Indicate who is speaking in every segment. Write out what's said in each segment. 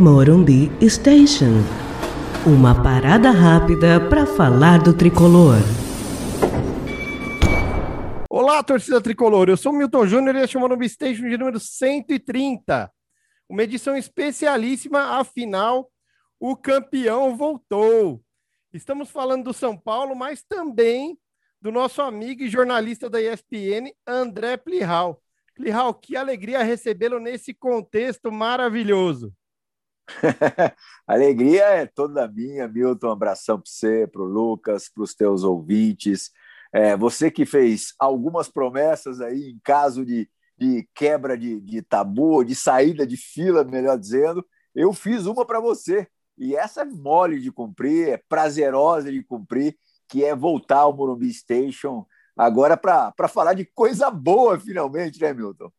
Speaker 1: Morumbi Station. Uma parada rápida para falar do tricolor.
Speaker 2: Olá, torcida tricolor. Eu sou Milton Júnior e este é o Morumbi Station de número 130. Uma edição especialíssima, afinal, o campeão voltou. Estamos falando do São Paulo, mas também do nosso amigo e jornalista da ESPN, André Plihal. Plihal, que alegria recebê-lo nesse contexto maravilhoso.
Speaker 3: alegria é toda minha, Milton. Um abração para você, para o Lucas, para os teus ouvintes. É, você que fez algumas promessas aí em caso de, de quebra de, de tabu, de saída de fila, melhor dizendo, eu fiz uma para você. E essa é mole de cumprir, é prazerosa de cumprir, que é voltar ao Morumbi Station agora para falar de coisa boa, finalmente, né, Milton?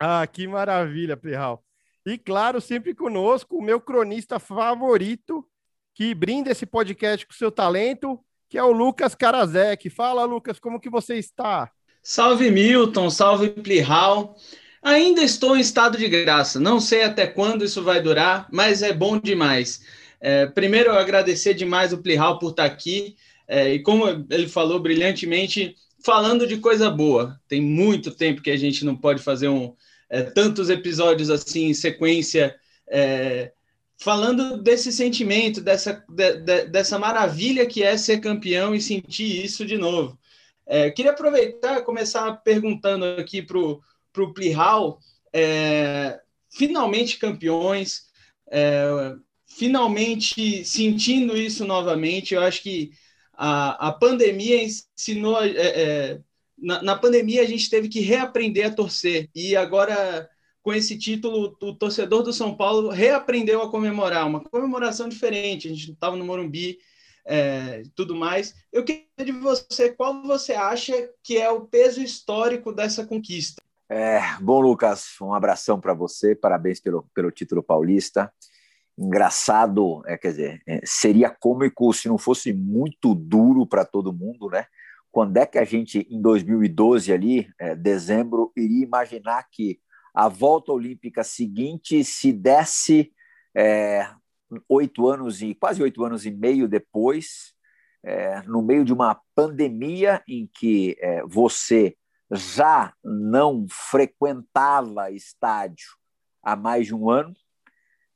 Speaker 2: Ah, que maravilha, Plihal. E claro, sempre conosco, o meu cronista favorito, que brinda esse podcast com seu talento, que é o Lucas Karazek. Fala, Lucas, como que você está?
Speaker 4: Salve, Milton, salve, Plihal. Ainda estou em estado de graça, não sei até quando isso vai durar, mas é bom demais. É, primeiro, eu agradecer demais o Plihal por estar aqui, é, e como ele falou brilhantemente, falando de coisa boa. Tem muito tempo que a gente não pode fazer um, é, tantos episódios assim em sequência, é, falando desse sentimento, dessa, de, de, dessa maravilha que é ser campeão e sentir isso de novo. É, queria aproveitar e começar perguntando aqui para o Plihal, é, finalmente campeões, é, finalmente sentindo isso novamente, eu acho que a, a pandemia ensinou. É, é, na, na, pandemia, a gente teve que reaprender a torcer. E agora, com esse título, o torcedor do São Paulo reaprendeu a comemorar. Uma comemoração diferente. A gente estava no Morumbi é, tudo mais. Eu queria de você, qual você acha que é o peso histórico dessa conquista?
Speaker 3: É, bom, Lucas, um abração para você, parabéns pelo, pelo título paulista engraçado, é, quer dizer, é, seria cômico se não fosse muito duro para todo mundo, né? Quando é que a gente, em 2012, ali, é, dezembro, iria imaginar que a volta olímpica seguinte se desse é, oito anos e quase oito anos e meio depois, é, no meio de uma pandemia em que é, você já não frequentava estádio há mais de um ano,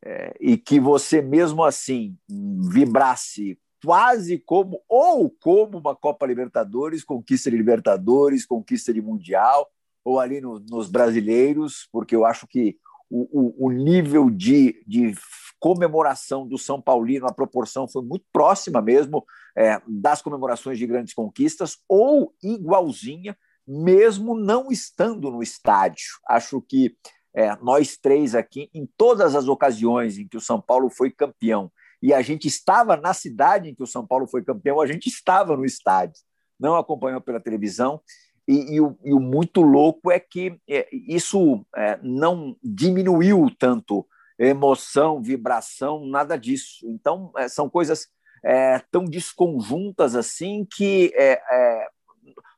Speaker 3: é, e que você mesmo assim vibrasse quase como ou como uma Copa Libertadores, conquista de Libertadores, conquista de Mundial, ou ali no, nos brasileiros, porque eu acho que o, o, o nível de, de, comemoração do São Paulino, a proporção foi muito próxima mesmo é, das comemorações de grandes conquistas, ou igualzinha, mesmo não estando no estádio. Acho que é, nós três aqui, em todas as ocasiões em que o São Paulo foi campeão, e a gente estava na cidade em que o São Paulo foi campeão, a gente estava no estádio, não acompanhou pela televisão. E, e, o, e o, muito louco é que é, isso é, não diminuiu tanto emoção, vibração, nada disso. Então, é, são coisas é, tão desconjuntas assim que é,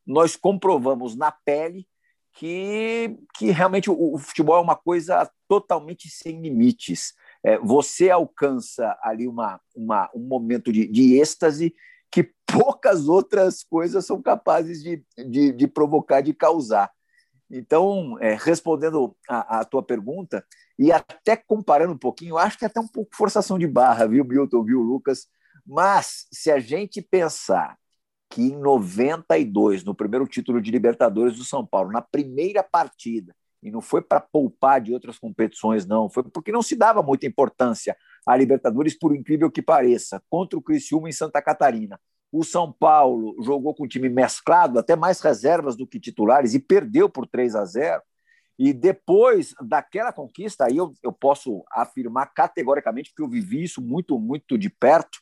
Speaker 3: nós comprovamos na pele que, que realmente o, o futebol é uma coisa totalmente sem limites. É, você alcança ali uma, uma, um momento de, de êxtase que poucas outras coisas são capazes de, de, de provocar, de causar. Então, é, respondendo a, a, tua pergunta, e até comparando um pouquinho, acho que é até um pouco forçação de barra, viu, Milton, viu, Lucas? Mas se a gente pensar que em 92, no primeiro título de Libertadores do São Paulo, na primeira partida, e não foi para poupar de outras competições, não, foi porque não se dava muita importância à Libertadores, por incrível que pareça, contra o Criciúma em Santa Catarina. O São Paulo jogou com um time mesclado, até mais reservas do que titulares, e perdeu por 3 a 0. E depois daquela conquista, aí eu, eu posso afirmar categoricamente, porque eu vivi isso muito, muito de perto.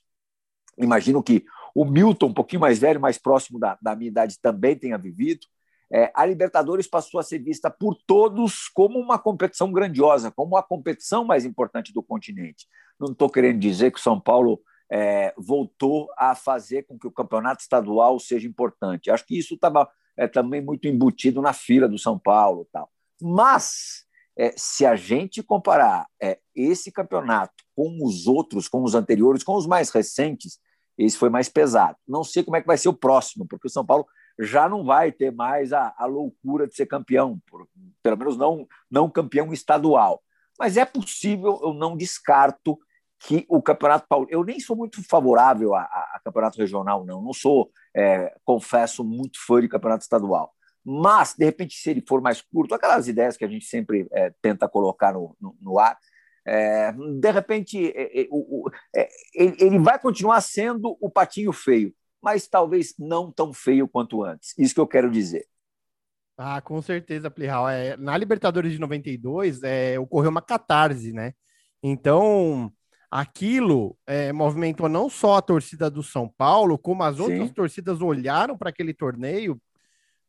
Speaker 3: Imagino que o Milton, um pouquinho mais velho, mais próximo da, da minha idade, também tenha vivido. É, a Libertadores passou a ser vista por todos como uma competição grandiosa, como a competição mais importante do continente. Não estou querendo dizer que o São Paulo é, voltou a fazer com que o campeonato estadual seja importante. Acho que isso estava é, também muito embutido na fila do São Paulo. tal. Mas é, se a gente comparar é, esse campeonato com os outros, com os anteriores, com os mais recentes, esse foi mais pesado. Não sei como é que vai ser o próximo, porque o São Paulo já não vai ter mais a, a loucura de ser campeão, por, pelo menos não, não campeão estadual. Mas é possível, eu não descarto que o Campeonato Paulista. Eu nem sou muito favorável a, a, a campeonato regional, não. Não sou, é, confesso, muito fã de campeonato estadual. Mas, de repente, se ele for mais curto, aquelas ideias que a gente sempre é, tenta colocar no, no, no ar, é, de repente, é, é, é, ele vai continuar sendo o patinho feio, mas talvez não tão feio quanto antes. Isso que eu quero dizer.
Speaker 2: Ah, com certeza, Plihal. É, na Libertadores de 92, é, ocorreu uma catarse, né? Então, aquilo é, movimentou não só a torcida do São Paulo, como as Sim. outras torcidas olharam para aquele torneio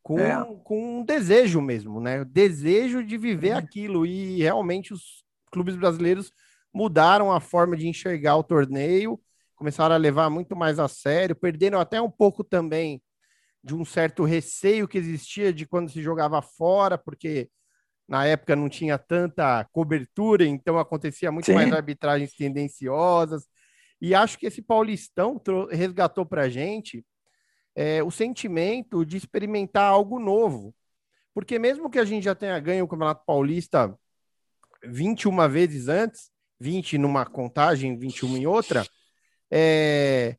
Speaker 2: com, é. com um desejo mesmo, né? Desejo de viver uhum. aquilo. E realmente os clubes brasileiros mudaram a forma de enxergar o torneio, começaram a levar muito mais a sério, perderam até um pouco também de um certo receio que existia de quando se jogava fora, porque na época não tinha tanta cobertura, então acontecia muito Sim. mais arbitragens tendenciosas. E acho que esse Paulistão resgatou para a gente é, o sentimento de experimentar algo novo. Porque mesmo que a gente já tenha ganho o Campeonato Paulista 21 vezes antes, 20 numa contagem, 21 em outra, é,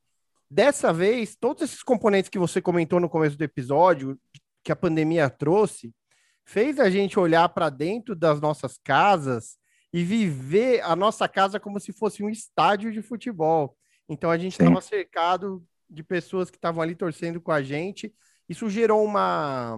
Speaker 2: dessa vez, todos esses componentes que você comentou no começo do episódio, que a pandemia trouxe, fez a gente olhar para dentro das nossas casas e viver a nossa casa como se fosse um estádio de futebol. Então a gente estava cercado de pessoas que estavam ali torcendo com a gente. Isso gerou uma,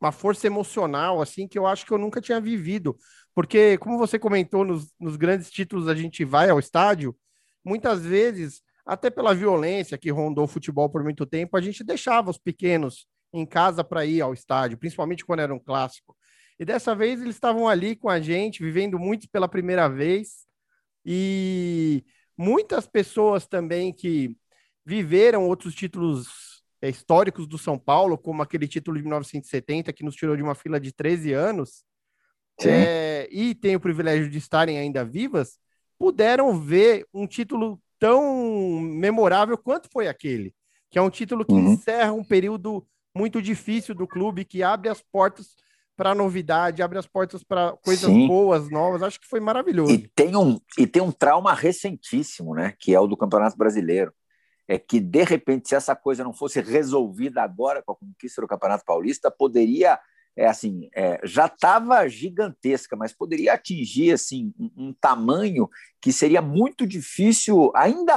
Speaker 2: uma força emocional, assim, que eu acho que eu nunca tinha vivido. Porque, como você comentou, nos, nos grandes títulos a gente vai ao estádio, muitas vezes, até pela violência que rondou o futebol por muito tempo, a gente deixava os pequenos em casa para ir ao estádio, principalmente quando era um clássico. E dessa vez eles estavam ali com a gente, vivendo muito pela primeira vez. E muitas pessoas também que viveram outros títulos é, históricos do São Paulo, como aquele título de 1970 que nos tirou de uma fila de 13 anos, é, e tem o privilégio de estarem ainda vivas, puderam ver um título tão memorável quanto foi aquele, que é um título que uhum. encerra um período muito difícil do clube, que abre as portas para novidade, abre as portas para coisas Sim. boas, novas. Acho que foi maravilhoso.
Speaker 3: E tem, um, e tem um trauma recentíssimo, né? Que é o do Campeonato Brasileiro. É que, de repente, se essa coisa não fosse resolvida agora com a conquista do Campeonato Paulista, poderia é assim, é, já estava gigantesca, mas poderia atingir assim um, um, tamanho que seria muito difícil, ainda,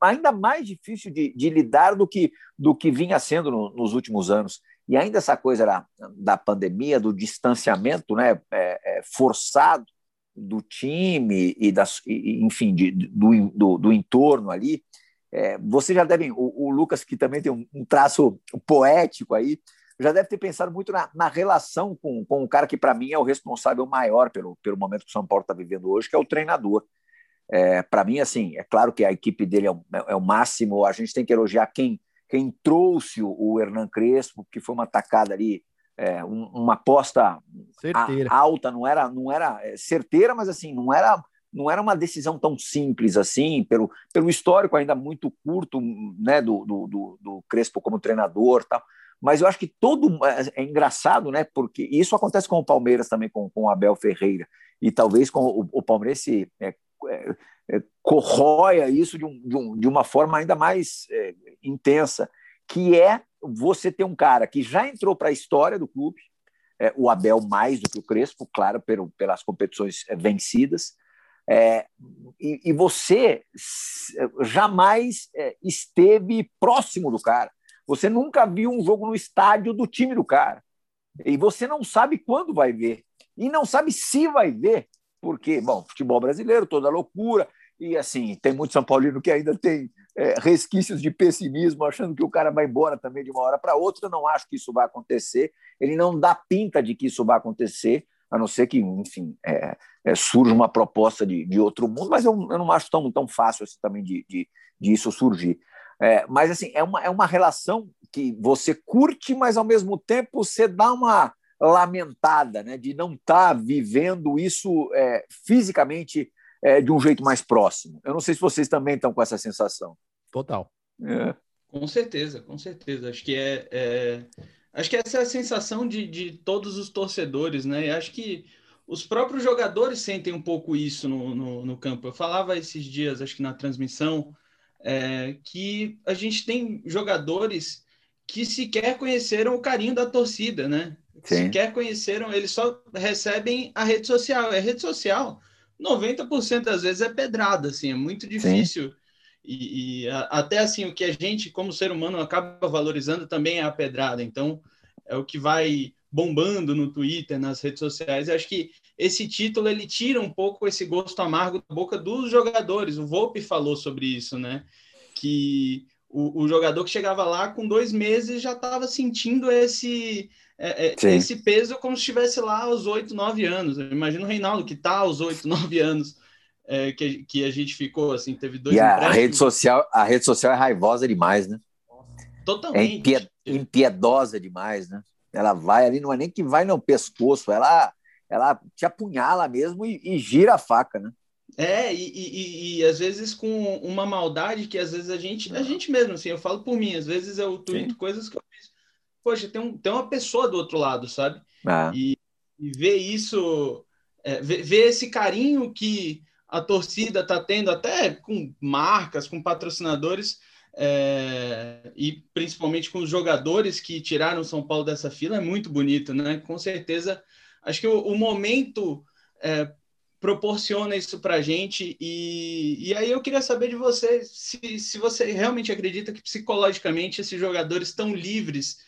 Speaker 3: ainda mais difícil de, de lidar do que, do que vinha sendo no, nos últimos anos. E ainda essa coisa da, da pandemia, do distanciamento né, é, é, forçado do time e, das, e, enfim, de, do, do, do entorno ali, é, você já devem, o, o, Lucas, que também tem um, um traço poético aí, já deve ter pensado muito na, na relação com, com o cara que, para mim, é o responsável maior pelo, pelo momento que o São Paulo está vivendo hoje, que é o treinador. É, para mim, assim, é claro que a equipe dele é o, é o, máximo, a gente tem que elogiar quem, quem trouxe o, o Hernan Crespo, que foi uma tacada ali, é, um, uma aposta a, alta, não era, não era é, certeira, mas assim, não era não era uma decisão tão simples assim, pelo, pelo histórico ainda muito curto né, do, do, do, do Crespo como treinador tal. Mas eu acho que todo é, é engraçado, né? Porque isso acontece com o Palmeiras também, com, com o Abel Ferreira, e talvez com o, o Palmeiras se é, é, é, corroia isso de, um, de, um, de, uma forma ainda mais é, intensa, que é você ter um cara que já entrou para a história do clube, é, o Abel mais do que o Crespo, claro, pelo, pelas competições vencidas, é, e, e, você jamais é, esteve próximo do cara. Você nunca viu um jogo no estádio do time do cara. E você não sabe quando vai ver. E não sabe se vai ver. Porque, bom, futebol brasileiro, toda loucura. E assim, tem muito São Paulino que ainda tem é, resquícios de pessimismo, achando que o cara vai embora também de uma hora para outra. Eu não acho que isso vai acontecer. Ele não dá pinta de que isso vai acontecer, a não ser que, enfim, é, é, surja uma proposta de, de outro mundo, mas eu, eu não acho tão, tão fácil assim também de, de, de isso surgir. É, mas assim, é uma, é uma relação que você curte, mas ao mesmo tempo você dá uma, lamentada, né, de não estar tá vivendo isso é, fisicamente é, de um jeito mais próximo. Eu não sei se vocês também estão com essa sensação.
Speaker 2: Total.
Speaker 4: É. Com certeza, com certeza. Acho que é, é, acho que essa é a sensação de, de todos os torcedores, né? E acho que os próprios jogadores sentem um pouco isso no, no, no campo. Eu falava esses dias, acho que na transmissão, é, que a gente tem jogadores que sequer conheceram o carinho da torcida, né? Sim. Sequer conheceram, eles só recebem a rede social. A rede social, 90% das vezes é pedrada, assim, é muito difícil. E, e a, até assim, o que a gente, como ser humano, acaba valorizando também é a pedrada. Então, é o que vai bombando no Twitter, nas redes sociais. Eu acho que esse título ele tira um pouco esse gosto amargo da boca dos jogadores. O Volpe falou sobre isso, né? Que o, o jogador que chegava lá com dois meses já estava sentindo esse é, é esse peso como se estivesse lá aos oito, nove anos. Imagina o Reinaldo que está aos oito, nove anos. É, que, que a gente ficou assim, teve dois.
Speaker 3: E a, a, rede social, a rede social é raivosa demais, né?
Speaker 4: Totalmente.
Speaker 3: É impiedosa demais, né? Ela vai ali, não é nem que vai no pescoço, ela, ela te apunhala mesmo e, e gira a faca, né?
Speaker 4: É, e, e, e, às vezes com uma maldade que às vezes a gente, a gente mesmo, assim, eu falo por mim, às vezes eu tuito coisas que eu fiz. Poxa, tem, um, tem uma pessoa do outro lado, sabe? Ah. E, e ver isso, é, ver, ver, esse carinho que a torcida tá tendo, até com marcas, com patrocinadores, é, e principalmente com os jogadores que tiraram São Paulo dessa fila, é muito bonito, né? Com certeza, acho que o, o momento é, proporciona isso para a gente. E, e aí eu queria saber de você se, se você realmente acredita que psicologicamente esses jogadores estão livres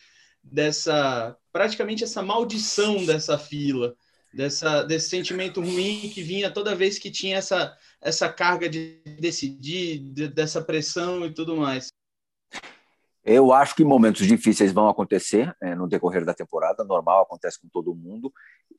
Speaker 4: dessa praticamente essa maldição dessa fila, dessa, desse sentimento ruim que vinha toda vez que tinha essa essa carga de decidir, de, dessa pressão e tudo mais?
Speaker 3: Eu acho que momentos difíceis vão acontecer é, no decorrer da temporada, normal, acontece com todo mundo,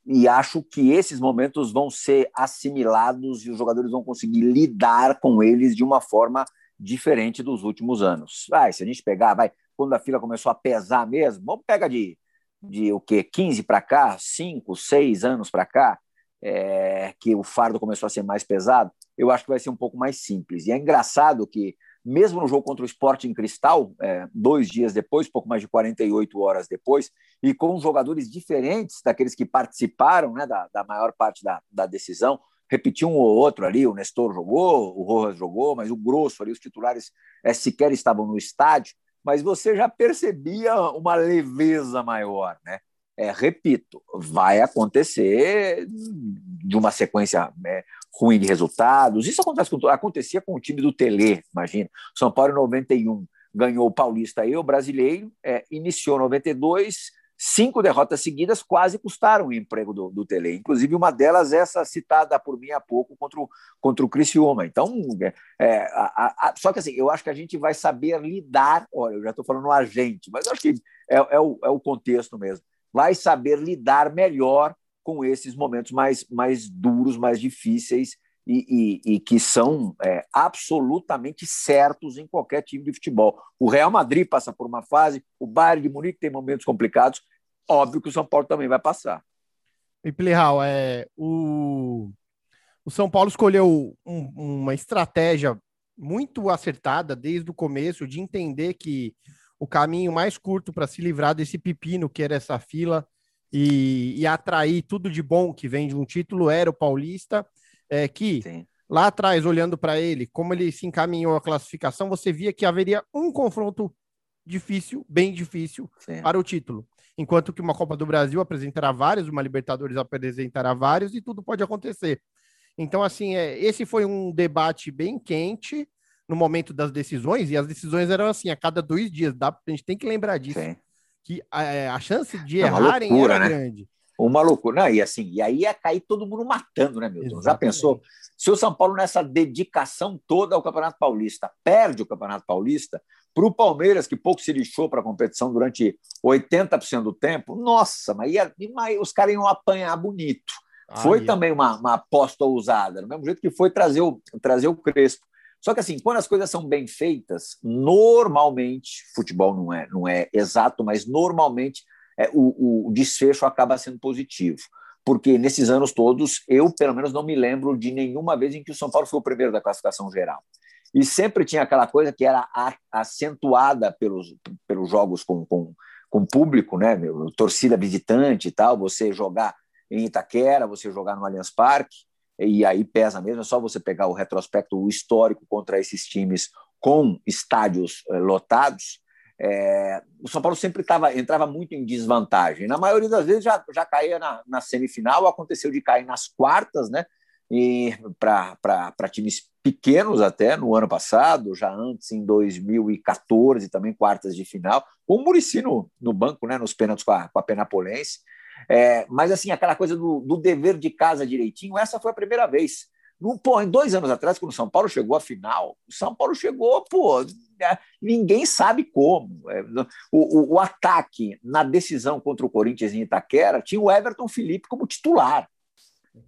Speaker 3: e acho que esses momentos vão ser assimilados e os jogadores vão conseguir lidar com eles de uma forma diferente dos últimos anos. Vai, se a gente pegar, vai, quando a fila começou a pesar mesmo, vamos pegar de, de o quê? 15 para cá, 5, 6 anos para cá, é, que o fardo começou a ser mais pesado eu acho que vai ser um pouco mais simples. E é engraçado que, mesmo no jogo contra o Sport em Cristal, é, dois dias depois, pouco mais de 48 horas depois, e com jogadores diferentes daqueles que participaram né, da, da maior parte da, da decisão, repetiu um ou outro ali, o Nestor jogou, o Rojas jogou, mas o grosso ali, os titulares é, sequer estavam no estádio, mas você já percebia uma leveza maior, né? É, repito, vai acontecer de uma sequência é, ruim de resultados. Isso acontece com, acontecia com o time do Tele, imagina. São Paulo em 91 ganhou o Paulista e o Brasileiro, é, iniciou 92, cinco derrotas seguidas quase custaram o emprego do, do Tele. Inclusive, uma delas, essa citada por mim há pouco contra o, contra o Criciúma. Então, é, é a, a, só que assim, eu acho que a gente vai saber lidar. Olha, eu já estou falando a gente, mas acho que é, é, o, é o contexto mesmo. Vai saber lidar melhor com esses momentos mais, mais duros, mais difíceis e, e, e que são é, absolutamente certos em qualquer time de futebol. O Real Madrid passa por uma fase, o Bayern de Munique tem momentos complicados, óbvio que o São Paulo também vai passar.
Speaker 2: E Plihal, é, o, o São Paulo escolheu um, uma estratégia muito acertada desde o começo de entender que o caminho mais curto para se livrar desse pepino que era essa fila e, e, atrair tudo de bom que vem de um título era o Paulista, é, que Sim. lá atrás, olhando para ele, como ele se encaminhou à classificação, você via que haveria um confronto difícil, bem difícil, Sim. para o título. Enquanto que uma Copa do Brasil apresentará vários, uma Libertadores apresentará vários e tudo pode acontecer. Então, assim, é, esse foi um debate bem quente no momento das decisões, e as decisões eram assim, a cada dois dias. Dá, a gente tem que lembrar disso. Sim que a, é, a chance de é errarem loucura, era né? grande.
Speaker 3: Uma loucura. Não, e assim, e aí ia cair todo mundo matando, né, Milton? Exatamente. Já pensou? Se o São Paulo, nessa dedicação toda ao Campeonato Paulista, perde o Campeonato Paulista, para o Palmeiras, que pouco se lixou para a competição durante 80% do tempo, nossa, mas, ia, mas os caras iam apanhar bonito. Ah, foi também uma, uma aposta ousada, do mesmo jeito que foi trazer o, trazer o Crespo. Só que assim, quando as coisas são bem feitas, normalmente, futebol não é, não é exato, mas normalmente é, o, o desfecho acaba sendo positivo porque nesses anos todos, eu pelo menos não me lembro de nenhuma vez em que o São Paulo foi o primeiro da classificação geral. E sempre tinha aquela coisa que era acentuada pelos, pelos jogos com, com, com público, né? torcida visitante e tal, você jogar em Itaquera, você jogar no Allianz Parque, e aí pesa mesmo, é só você pegar o retrospecto, o histórico contra esses times com estádios eh, lotados, é, o São Paulo sempre tava, entrava muito em desvantagem. Na maioria das vezes já, já caía na, na semifinal, aconteceu de cair nas quartas, né? E para times pequenos até no ano passado, já antes em 2014 também quartas de final, com o Murici no, no banco, né? Nos pênaltis com a, com a Penapolense. É, mas assim, aquela coisa do, do dever de casa direitinho, essa foi a primeira vez. No, pô, em dois anos atrás, quando o São Paulo chegou à final, o São Paulo chegou, pô, é, ninguém sabe como. É, o, o, o, ataque na decisão contra o Corinthians em Itaquera tinha o Everton Felipe como titular.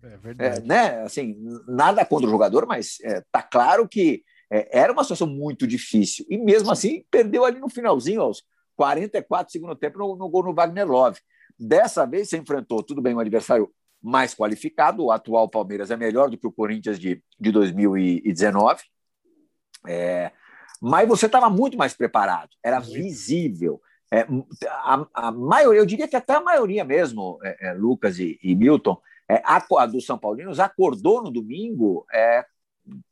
Speaker 3: É verdade. É, né? assim, nada contra o jogador, mas é, tá claro que é, era uma situação muito difícil. E mesmo assim, perdeu ali no finalzinho, aos 44 segundo tempo, no, no gol no Wagner Love. Dessa vez, você enfrentou, tudo bem, um adversário mais qualificado. O atual Palmeiras é melhor do que o Corinthians de, de 2019. É, mas você estava muito mais preparado, era visível. É, a, a, maioria, eu diria que até a maioria mesmo, é, é, Lucas e, e Milton, é, a, a, dos São Paulinos acordou no domingo é,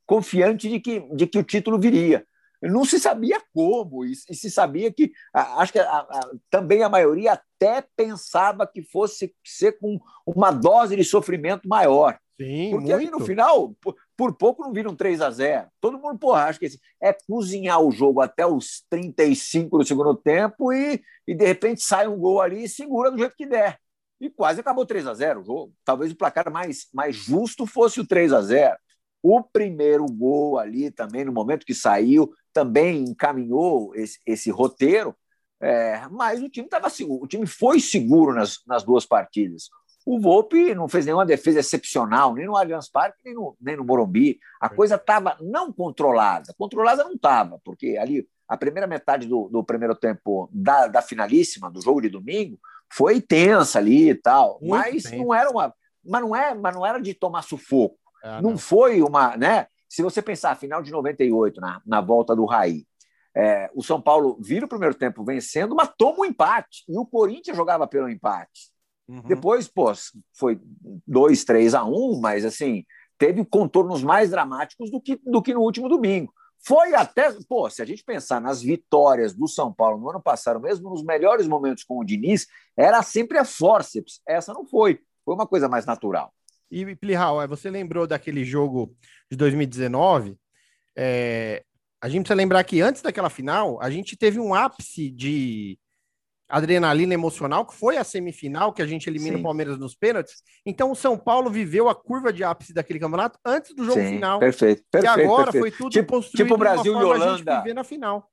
Speaker 3: confiante de que, de que o título viria. Não se sabia como, e, e se sabia que. acho que também a maioria até pensava que fosse ser com uma dose de sofrimento maior. Sim, Porque muito. ali no final, por, por, pouco não viram 3 a 0 Todo mundo, porra, acho que esse, é cozinhar o jogo até os 35 do segundo tempo e, e de repente sai um gol ali e segura do jeito que der. E quase acabou 3 a 0 o jogo. Talvez o placar mais, mais justo fosse o 3 a 0 O primeiro gol ali também, no momento que saiu, também encaminhou esse, esse roteiro, é, mas o time estava seguro, o time foi seguro nas, nas duas partidas. O Volpe não fez nenhuma defesa excepcional, nem no Allianz Parque, nem no, nem no Morumbi. A coisa estava não controlada. Controlada não estava, porque ali a primeira metade do, do primeiro tempo da, da, finalíssima, do jogo de domingo, foi tensa ali e tal. Muito mas não era uma. Mas não, é, mas não era de tomar sufoco. É, não, não foi uma. Né? Se você pensar, final de 98, na, na volta do Raí, é, o São Paulo vira o primeiro tempo vencendo, mas toma um empate. E o Corinthians jogava pelo empate. Uhum. Depois, pô, foi 2, 3 a 1, mas assim, teve contornos mais dramáticos do que, do que no último domingo. Foi até, pô, se a gente pensar nas vitórias do São Paulo no ano passado, mesmo nos melhores momentos com o Diniz, era sempre a forceps. Essa não foi. Foi uma coisa mais natural.
Speaker 2: E, Plihal, você lembrou daquele jogo de 2019? É, a gente precisa lembrar que antes daquela final, a gente teve um ápice de adrenalina emocional, que foi a semifinal, que a gente elimina Sim. o Palmeiras nos pênaltis. Então, o São Paulo viveu a curva de ápice daquele campeonato antes do jogo Sim, final.
Speaker 3: Perfeito, perfeito.
Speaker 2: E agora
Speaker 3: perfeito.
Speaker 2: foi tudo
Speaker 3: tipo,
Speaker 2: construído
Speaker 3: tipo Brasil e Holanda.
Speaker 2: na final.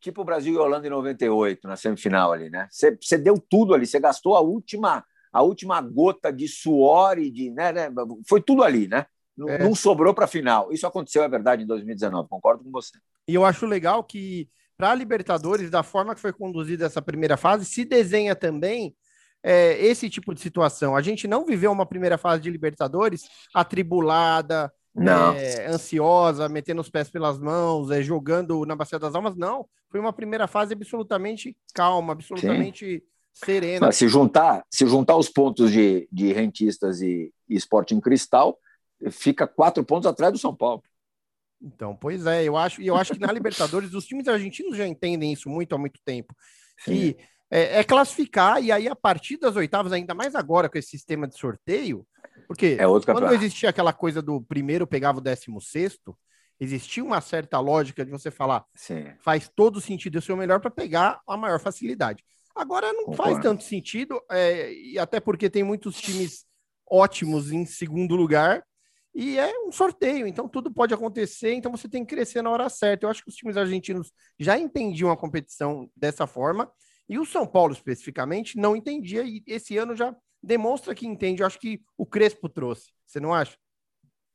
Speaker 3: Tipo o Brasil e Holanda em 98, na semifinal ali, né? Você deu tudo ali, você gastou a última a última gota de suor e de. Né, né foi tudo ali, né? Não, é. não sobrou para a final. Isso aconteceu, é verdade, em 2019, concordo com você.
Speaker 2: E eu acho legal que, para a Libertadores, da forma que foi conduzida essa primeira fase, se desenha também é, esse tipo de situação. A gente não viveu uma primeira fase de Libertadores atribulada, é, ansiosa, metendo os pés pelas mãos, é, jogando na Bacia das Almas. Não, foi uma primeira fase absolutamente calma, absolutamente Serena.
Speaker 3: se juntar, se juntar os pontos de, de rentistas e, e esporte em cristal, fica quatro pontos atrás do São Paulo.
Speaker 2: Então, pois é, eu acho, e eu acho que na Libertadores os times argentinos já entendem isso muito há muito tempo. Que é, é, classificar, e aí a partir das oitavas, ainda mais agora com esse sistema de sorteio, porque é quando existia aquela coisa do primeiro pegava o décimo sexto, existia uma certa lógica de você falar, Sim. faz todo sentido, eu sou o melhor para pegar a maior facilidade. Agora não faz tanto sentido, é, e até porque tem muitos times ótimos em segundo lugar, e é um sorteio, então tudo pode acontecer, então você tem que crescer na hora certa. Eu acho que os times argentinos já entendiam a competição dessa forma, e o São Paulo especificamente não entendia, e esse ano já demonstra que entende. Eu acho que o Crespo trouxe, você não acha?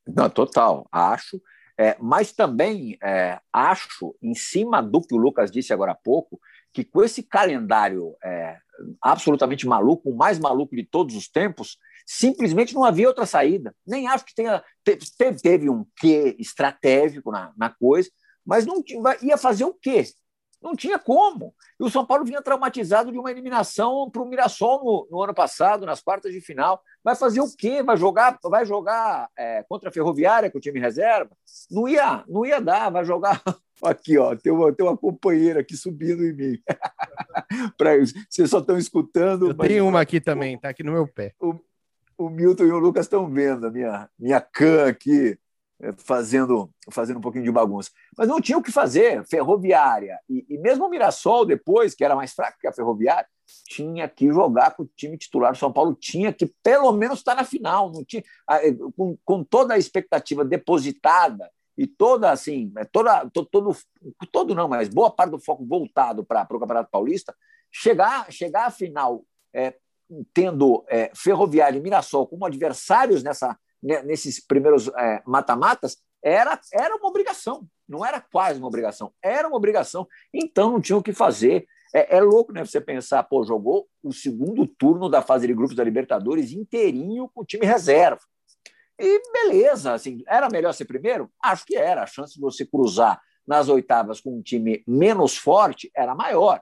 Speaker 3: Não, total, acho. É, mas também é, acho, em cima do que o Lucas disse agora há pouco, que com esse calendário é, absolutamente maluco, o mais maluco de todos os tempos, simplesmente não havia outra saída. Nem acho que tenha. Teve, teve um quê estratégico na, na coisa, mas não ia fazer o quê? Não tinha como. E o São Paulo vinha traumatizado de uma eliminação para o Mirassol no, no, ano passado, nas quartas de final. Vai fazer o quê? Vai jogar, vai jogar é, contra a Ferroviária com o time reserva? Não ia, não ia dar. Vai jogar aqui, ó. Tem uma, tem uma companheira aqui subindo em mim. pra, vocês só estão escutando.
Speaker 2: Eu mas... tenho uma aqui também, tá aqui no meu pé.
Speaker 3: O, o Milton e o Lucas estão vendo a minha, minha can aqui fazendo, fazendo um pouquinho de bagunça. Mas não tinha o que fazer. Ferroviária e, e mesmo o Mirassol, depois, que era mais fraco que a Ferroviária, tinha que jogar com o time titular. O São Paulo tinha que, pelo menos, estar na final. Não tinha, é, com, com toda a expectativa depositada e toda assim, é, toda, todo, todo, todo não, mas boa parte do foco voltado para o Campeonato Paulista, chegar, chegar à final é, tendo é, Ferroviária e Mirassol como adversários nessa, né, nesses primeiros é, mata-matas, era, era uma obrigação, não era quase uma obrigação, era uma obrigação. Então não tinha o que fazer. É, é, louco, né? Você pensar, pô, jogou o segundo turno da fase de grupos da Libertadores inteirinho com o time reserva. E beleza, assim, era melhor ser primeiro? Acho que era. A chance de você cruzar nas oitavas com um time menos forte era maior.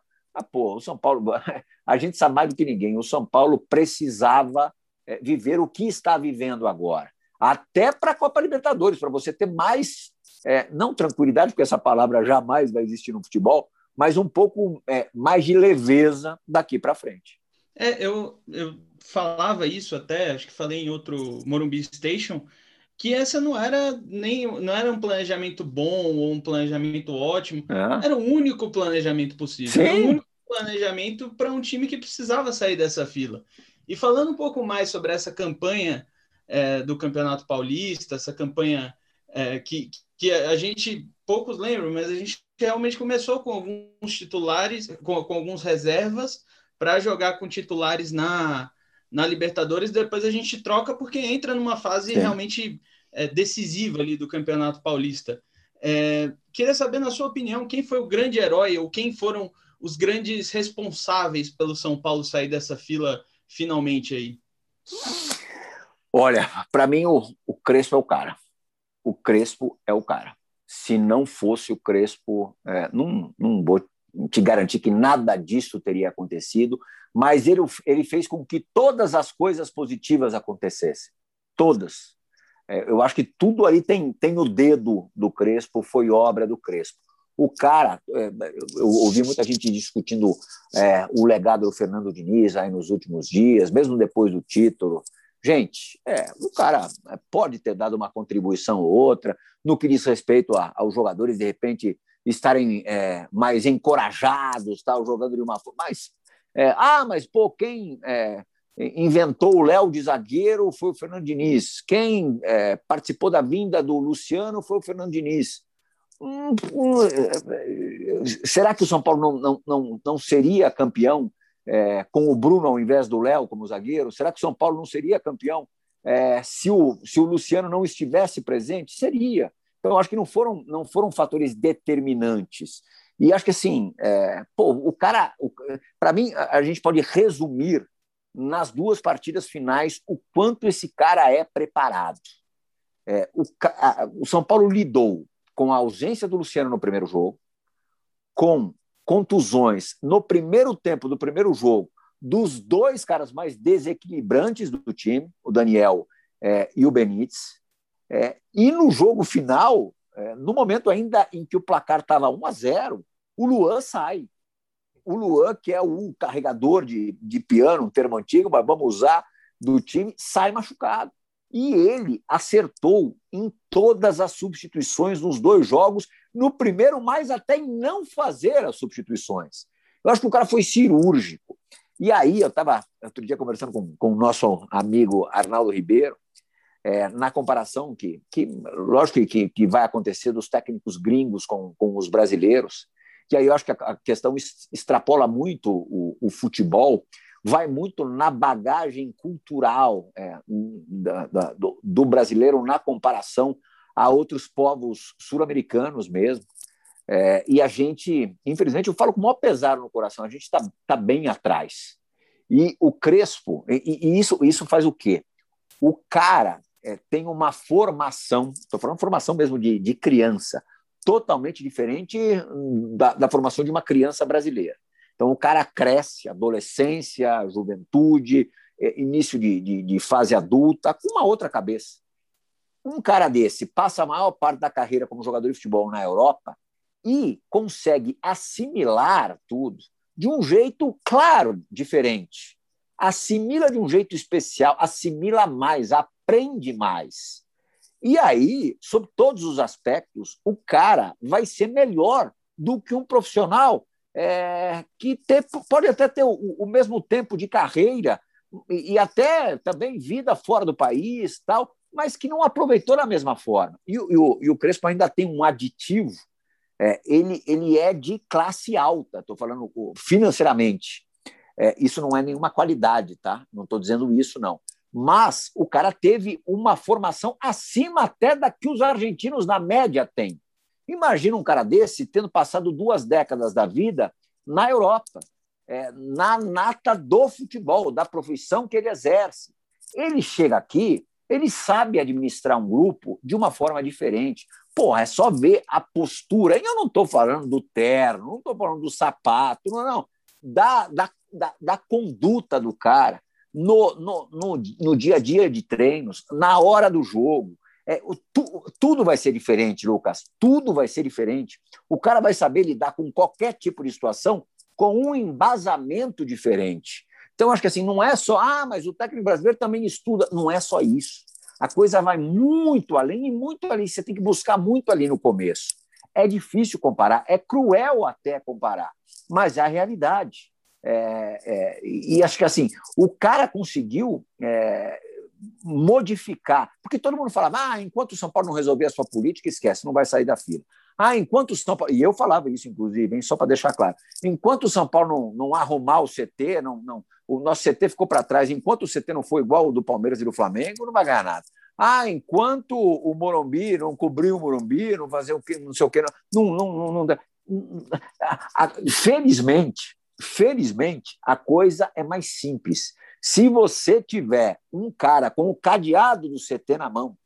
Speaker 3: Pô, o São Paulo, a gente sabe mais do que ninguém, o São Paulo precisava viver o que está vivendo agora. Até para a Copa Libertadores, para você ter mais, é, não tranquilidade, porque essa palavra jamais vai existir no futebol, mas um pouco é, mais de leveza daqui para frente.
Speaker 4: É, eu, eu falava isso até, acho que falei em outro Morumbi Station, que essa não era nem não era um planejamento bom ou um planejamento ótimo, é. era o único planejamento possível, Sim. era o único planejamento para um time que precisava sair dessa fila. E falando um pouco mais sobre essa campanha é, do Campeonato Paulista, essa campanha é, que, que a gente poucos lembram, mas a gente realmente começou com alguns titulares, com, com alguns reservas, para jogar com titulares na, na Libertadores. Depois a gente troca porque entra numa fase Sim. realmente é, decisiva ali do Campeonato Paulista. É, queria saber, na sua opinião, quem foi o grande herói ou quem foram os grandes responsáveis pelo São Paulo sair dessa fila finalmente aí?
Speaker 3: Olha, para mim o, o Crespo é o cara. O Crespo é o cara. Se não fosse o Crespo, é, não, não vou te garantir que nada disso teria acontecido, mas ele, ele fez com que todas as coisas positivas acontecessem. Todas. É, eu acho que tudo ali tem, tem o dedo do Crespo, foi obra do Crespo. O cara, é, eu ouvi muita gente discutindo é, o legado do Fernando Diniz aí nos últimos dias, mesmo depois do título. Gente, é, o cara pode ter dado uma contribuição ou outra no que diz respeito a, aos jogadores, de repente, estarem é, mais encorajados, tal, jogando de uma forma. Mas, é, ah, mas pô, quem é, inventou o Léo de zagueiro foi o Fernando Diniz. Quem é, participou da vinda do Luciano foi o Fernando Diniz. Será que o São Paulo não, não, não, não seria campeão é, com o Bruno ao invés do Léo como zagueiro? Será que o São Paulo não seria campeão é, se, o, se o Luciano não estivesse presente? Seria. Então, acho que não foram, não foram fatores determinantes. E acho que, assim, é, pô, o cara, para mim, a, a gente pode resumir nas duas partidas finais o quanto esse cara é preparado. É, o, a, o São Paulo lidou com a ausência do Luciano no primeiro jogo, com contusões no primeiro tempo do primeiro jogo dos dois caras mais desequilibrantes do time, o Daniel é, e o Benítez, é, e no jogo final, é, no momento ainda em que o placar estava 1 a 0, o Luan sai. O Luan, que é o carregador de, de piano, um termo antigo, mas vamos usar, do time, sai machucado. E ele acertou em todas as substituições nos dois jogos, no primeiro, mais até em não fazer as substituições. Eu acho que o cara foi cirúrgico. E aí, eu estava outro dia conversando com, com o nosso amigo Arnaldo Ribeiro, é, na comparação que, que lógico que, que vai acontecer dos técnicos gringos com, com os brasileiros, que aí eu acho que a, a questão extrapola muito o, o futebol, vai muito na bagagem cultural é, da, da, do, do, brasileiro na comparação a outros povos sul-americanos mesmo. É, e a gente, infelizmente, eu falo com o maior pesar no coração, a gente está tá bem atrás. E o Crespo, e, e isso, isso faz o quê? O cara é, tem uma formação, estou falando formação mesmo de, de criança, totalmente diferente da, da, formação de uma criança brasileira. Então, o cara cresce, adolescência, juventude, é, início de, de, de fase adulta, com uma outra cabeça. Um cara desse passa a maior parte da carreira como jogador de futebol na Europa e consegue assimilar tudo de um jeito, claro, diferente. Assimila de um jeito especial, assimila mais, aprende mais. E aí, sob todos os aspectos, o cara vai ser melhor do que um profissional é, que ter, pode até ter o, o, mesmo tempo de carreira e, e, até também vida fora do país, tal, mas que não aproveitou da mesma forma. E, e, o, e o Crespo ainda tem um aditivo é, ele, ele é de classe alta, estou falando financeiramente. É, isso não é nenhuma qualidade, tá? Não estou dizendo isso, não. Mas o cara teve uma formação acima até da que os argentinos, na média, têm. Imagina um cara desse tendo passado duas décadas da vida na Europa, é, na nata do futebol, da profissão que ele exerce. Ele chega aqui, ele sabe administrar um grupo de uma forma diferente. Porra, é só ver a postura. E eu não estou falando do terno, não estou falando do sapato, não, não. Da, da, da, da conduta do cara no, no, no, no, dia a dia de treinos, na hora do jogo. É, tu, tudo vai ser diferente, Lucas. Tudo vai ser diferente. O cara vai saber lidar com qualquer tipo de situação com um embasamento diferente. Então, acho que assim, não é só, ah, mas o técnico brasileiro também estuda. Não é só isso. A coisa vai muito além e muito além. Você tem que buscar muito ali no começo. É difícil comparar, é cruel até comparar, mas é a realidade. É, é, e acho que assim, o cara conseguiu é, modificar, porque todo mundo falava, ah, enquanto o São Paulo não resolver a sua política, esquece, não vai sair da fila. Ah, enquanto o São Paulo, e eu falava isso, inclusive, hein, só para deixar claro, enquanto o São Paulo não, não arrumar o CT, não, não, o nosso CT ficou para trás. Enquanto o CT não for igual ao do Palmeiras e do Flamengo, não vai ganhar nada. Ah, enquanto o Morumbi não cobriu o Morumbi, não fazer o que, não sei o que, não, não, não, não. Felizmente, felizmente, a coisa é mais simples. Se você tiver um cara com o cadeado do CT na mão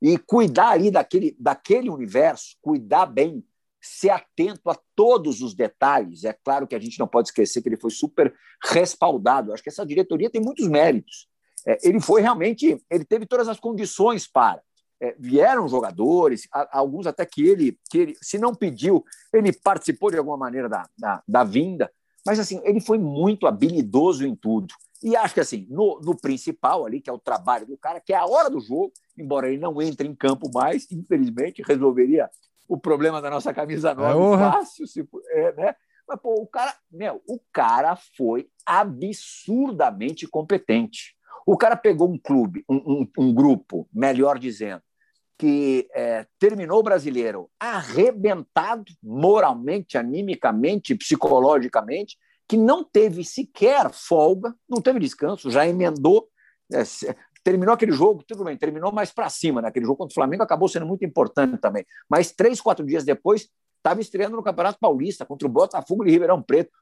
Speaker 3: e cuidar ali daquele, daquele universo, cuidar bem, ser atento a todos os detalhes. É claro que a gente não pode esquecer que ele foi super respaldado. Acho que essa diretoria tem muitos méritos. É, ele foi realmente, ele teve todas as condições para. É, vieram jogadores, a, alguns até que ele, que ele, se não pediu, ele participou de alguma maneira da, da, da vinda. Mas assim, ele foi muito habilidoso em tudo. E acho que assim, no, no, principal ali, que é o trabalho do cara, que é a hora do jogo, embora ele não entre em campo mais, infelizmente, resolveria o problema da nossa camisa 9 é fácil, se, é, né? Mas, pô, o cara, meu, o cara foi absurdamente competente. O cara pegou um clube, um, um, um grupo, melhor dizendo, que é, terminou o brasileiro arrebentado moralmente, animicamente, psicologicamente, que não teve sequer folga, não teve descanso, já emendou, é, terminou aquele jogo, tudo bem, terminou mais para cima, né? Aquele jogo contra o Flamengo acabou sendo muito importante também. Mas três, quatro dias depois, estava estreando no Campeonato Paulista contra o Botafogo de Ribeirão Preto.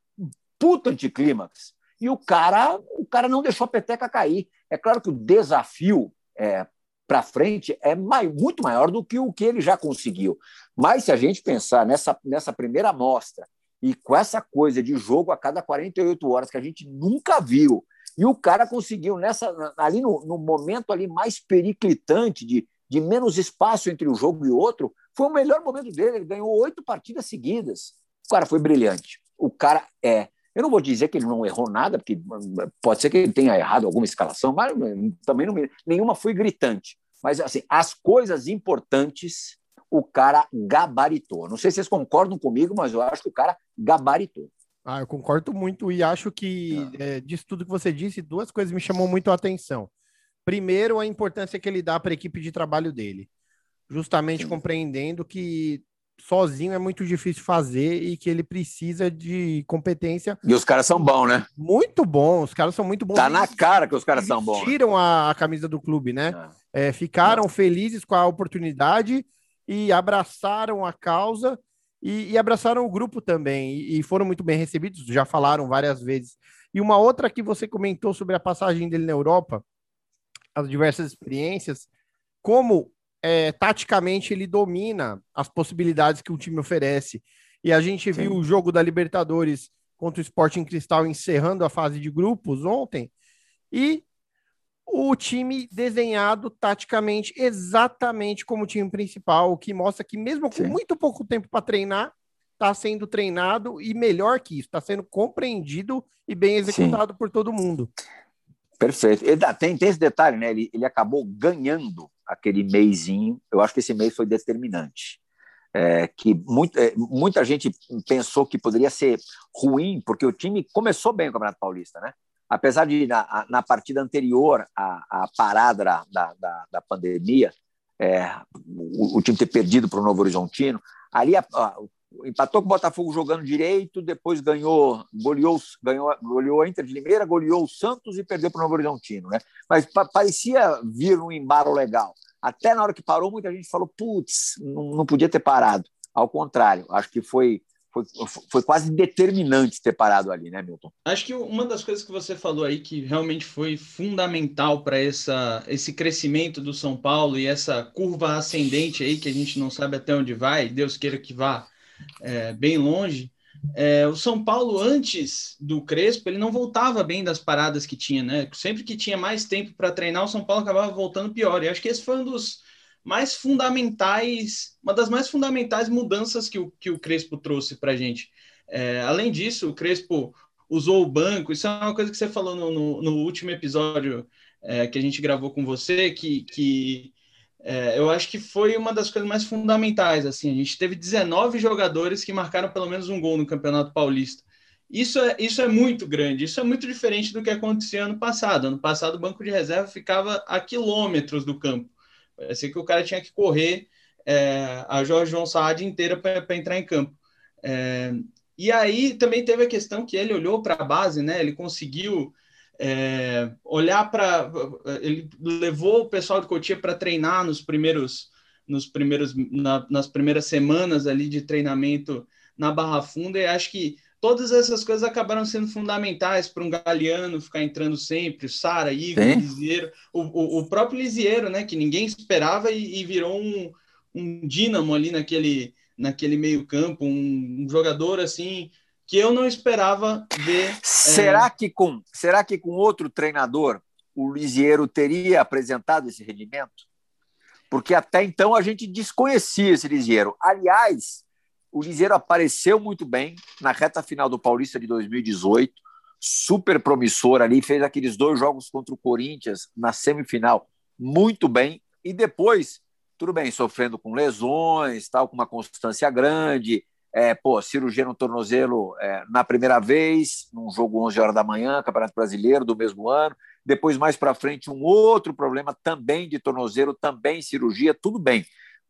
Speaker 3: Puto anticlímax. E o cara, o cara não deixou a peteca cair. É claro que o desafio é, para frente é muito maior do que o que ele já conseguiu. Mas se a gente pensar nessa, nessa primeira amostra e com essa coisa de jogo a cada 48 horas que a gente nunca viu, e o cara conseguiu, nessa, ali no, no momento ali mais periclitante, de, de menos espaço entre um jogo e outro, foi o melhor momento dele. Ele ganhou oito partidas seguidas. O cara foi brilhante. O cara é. Eu não vou dizer que ele não errou nada, porque pode ser que ele tenha errado alguma escalação, mas também não, nenhuma foi gritante. Mas assim, as coisas importantes o cara gabaritou. Não sei se vocês concordam comigo, mas eu acho que o cara gabaritou.
Speaker 2: Ah, eu concordo muito e acho que ah. é, disso tudo que você disse, duas coisas me chamam muito a atenção. Primeiro, a importância que ele dá para a equipe de trabalho dele, justamente Sim. compreendendo que sozinho é muito difícil fazer e que ele precisa de competência.
Speaker 3: E os caras são bons, né?
Speaker 2: Muito bons, os caras são muito bons.
Speaker 3: Tá na cara que os caras são bons.
Speaker 2: Tiram a, a, camisa do clube, né? É, ficaram felizes com a oportunidade e abraçaram a causa e, e abraçaram o grupo também e, e foram muito bem recebidos, já falaram várias vezes. E uma outra que você comentou sobre a passagem dele na Europa, as diversas experiências, como é, taticamente ele domina as possibilidades que o time oferece. E a gente Sim. viu o jogo da Libertadores contra o Sporting Cristal encerrando a fase de grupos ontem. E o time desenhado taticamente exatamente como o time principal, o que mostra que mesmo com Sim. muito pouco tempo para treinar, está sendo treinado e melhor que isso, está sendo compreendido e bem executado Sim. por todo mundo.
Speaker 3: Perfeito. Tem, tem esse detalhe, né? Ele, ele acabou ganhando aquele mêsinho. Eu acho que esse mês foi determinante. É, que muito, é, muita gente pensou que poderia ser ruim, porque o time começou bem o Campeonato Paulista, né? Apesar de, na, na partida anterior à, à parada da, da, da pandemia, é, o, o, time ter perdido para o Novo Horizontino, ali a, a, empatou com o Botafogo jogando direito, depois ganhou, goleou, ganhou, goleou a Inter de Limeira, goleou o Santos e perdeu para o Novo Horizontino, né? Mas pa parecia vir um embalo legal. Até na hora que parou, muita gente falou: putz, não, não podia ter parado. Ao contrário, acho que foi, foi, foi quase determinante ter parado ali, né, Milton?
Speaker 4: Acho que uma das coisas que você falou aí que realmente foi fundamental para esse crescimento do São Paulo e essa curva ascendente aí que a gente não sabe até onde vai, Deus queira que vá é, bem longe. É, o São Paulo, antes do Crespo, ele não voltava bem das paradas que tinha, né? Sempre que tinha mais tempo para treinar, o São Paulo acabava voltando pior. E acho que esse foi um dos mais fundamentais, uma das mais fundamentais mudanças que o, que o Crespo trouxe para a gente. É, além disso, o Crespo usou o banco, isso é uma coisa que você falou no, no, no último episódio é, que a gente gravou com você, que, que é, eu acho que foi uma das coisas mais fundamentais. Assim, a gente teve 19 jogadores que marcaram pelo menos um gol no Campeonato Paulista. Isso é, isso é muito grande, isso é muito diferente do que acontecia ano passado. Ano passado, o banco de reserva ficava a quilômetros do campo. Parecia que o cara tinha que correr é, a Jorge João Saad inteira para entrar em campo. É, e aí também teve a questão que ele olhou para a base, né? Ele conseguiu é, olhar para. Ele levou o pessoal do Cotia para treinar nos primeiros, nos primeiros, na, nas primeiras semanas ali de treinamento na Barra Funda, e acho que todas essas coisas acabaram sendo fundamentais para um Galeano ficar entrando sempre, o Sara, Igor, Lisieiro, o, o, o, próprio Lisieiro, né, que ninguém esperava e, e virou um, um dínamo ali naquele, naquele meio campo, um, um jogador assim que eu não esperava ver.
Speaker 3: Será, é... que, com, será que com outro treinador o Lisieiro teria apresentado esse rendimento? Porque até então a gente desconhecia esse Lisieiro. Aliás, o Lisieiro apareceu muito bem na reta final do Paulista de 2018, super promissor ali, fez aqueles dois jogos contra o Corinthians na semifinal muito bem, e depois, tudo bem, sofrendo com lesões, tal, com uma constância grande, é, pô, cirurgia no tornozelo é, na primeira vez, num jogo 11 horas da manhã, Campeonato Brasileiro do mesmo ano. Depois, mais para frente, um outro problema também de tornozelo, também cirurgia, tudo bem.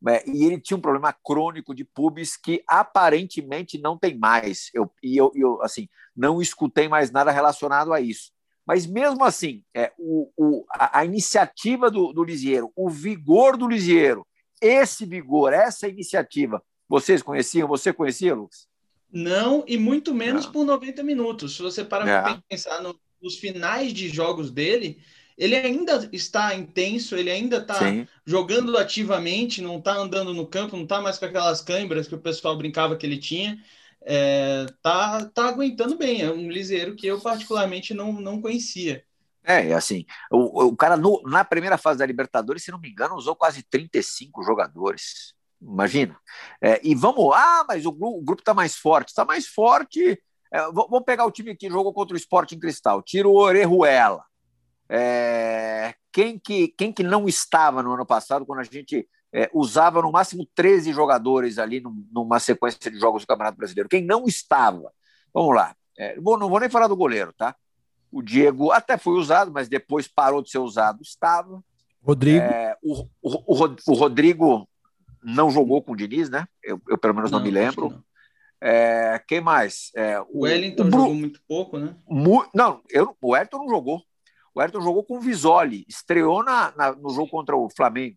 Speaker 3: É, e ele tinha um problema crônico de pubis que aparentemente não tem mais. Eu, e eu, eu, assim, não escutei mais nada relacionado a isso. Mas mesmo assim, é, o, o, a, a, iniciativa do, do Lisieiro, o vigor do Lisieiro, esse vigor, essa iniciativa, vocês conheciam? Você conhecia, Lucas?
Speaker 4: Não, e muito menos Não. por 90 minutos. Se você parar é. para pensar no, nos finais de jogos dele, ele ainda está intenso, ele ainda está jogando ativamente, não está andando no campo, não está mais com aquelas câimbras que o pessoal brincava que ele tinha. É, tá, tá aguentando bem. É um liseiro que eu particularmente não, não conhecia.
Speaker 3: É, assim, o, o cara no, na primeira fase da Libertadores, se não me engano, usou quase 35 jogadores. Imagina. É, e vamos, ah, mas o, o grupo está mais forte. Está mais forte. É, vamos pegar o time que jogou contra o Sport em Cristal. Tira o Orejuela. É, quem, que, quem que não estava no ano passado, quando a gente é, usava no máximo 13 jogadores ali numa sequência de jogos do Campeonato Brasileiro? Quem não estava? Vamos lá. É, bom, não vou nem falar do goleiro, tá? O Diego até foi usado, mas depois parou de ser usado. Estava.
Speaker 2: Rodrigo.
Speaker 3: É, o, o, o, o Rodrigo não jogou com o Diniz, né? Eu, eu pelo menos não, não me lembro. Não. É, quem mais? É,
Speaker 4: o, o Wellington o Bru... jogou muito pouco, né?
Speaker 3: Mu... Não, eu, o Wellington não jogou. O Wellington jogou com o Visoli, estreou na, na, no jogo contra o Flamengo.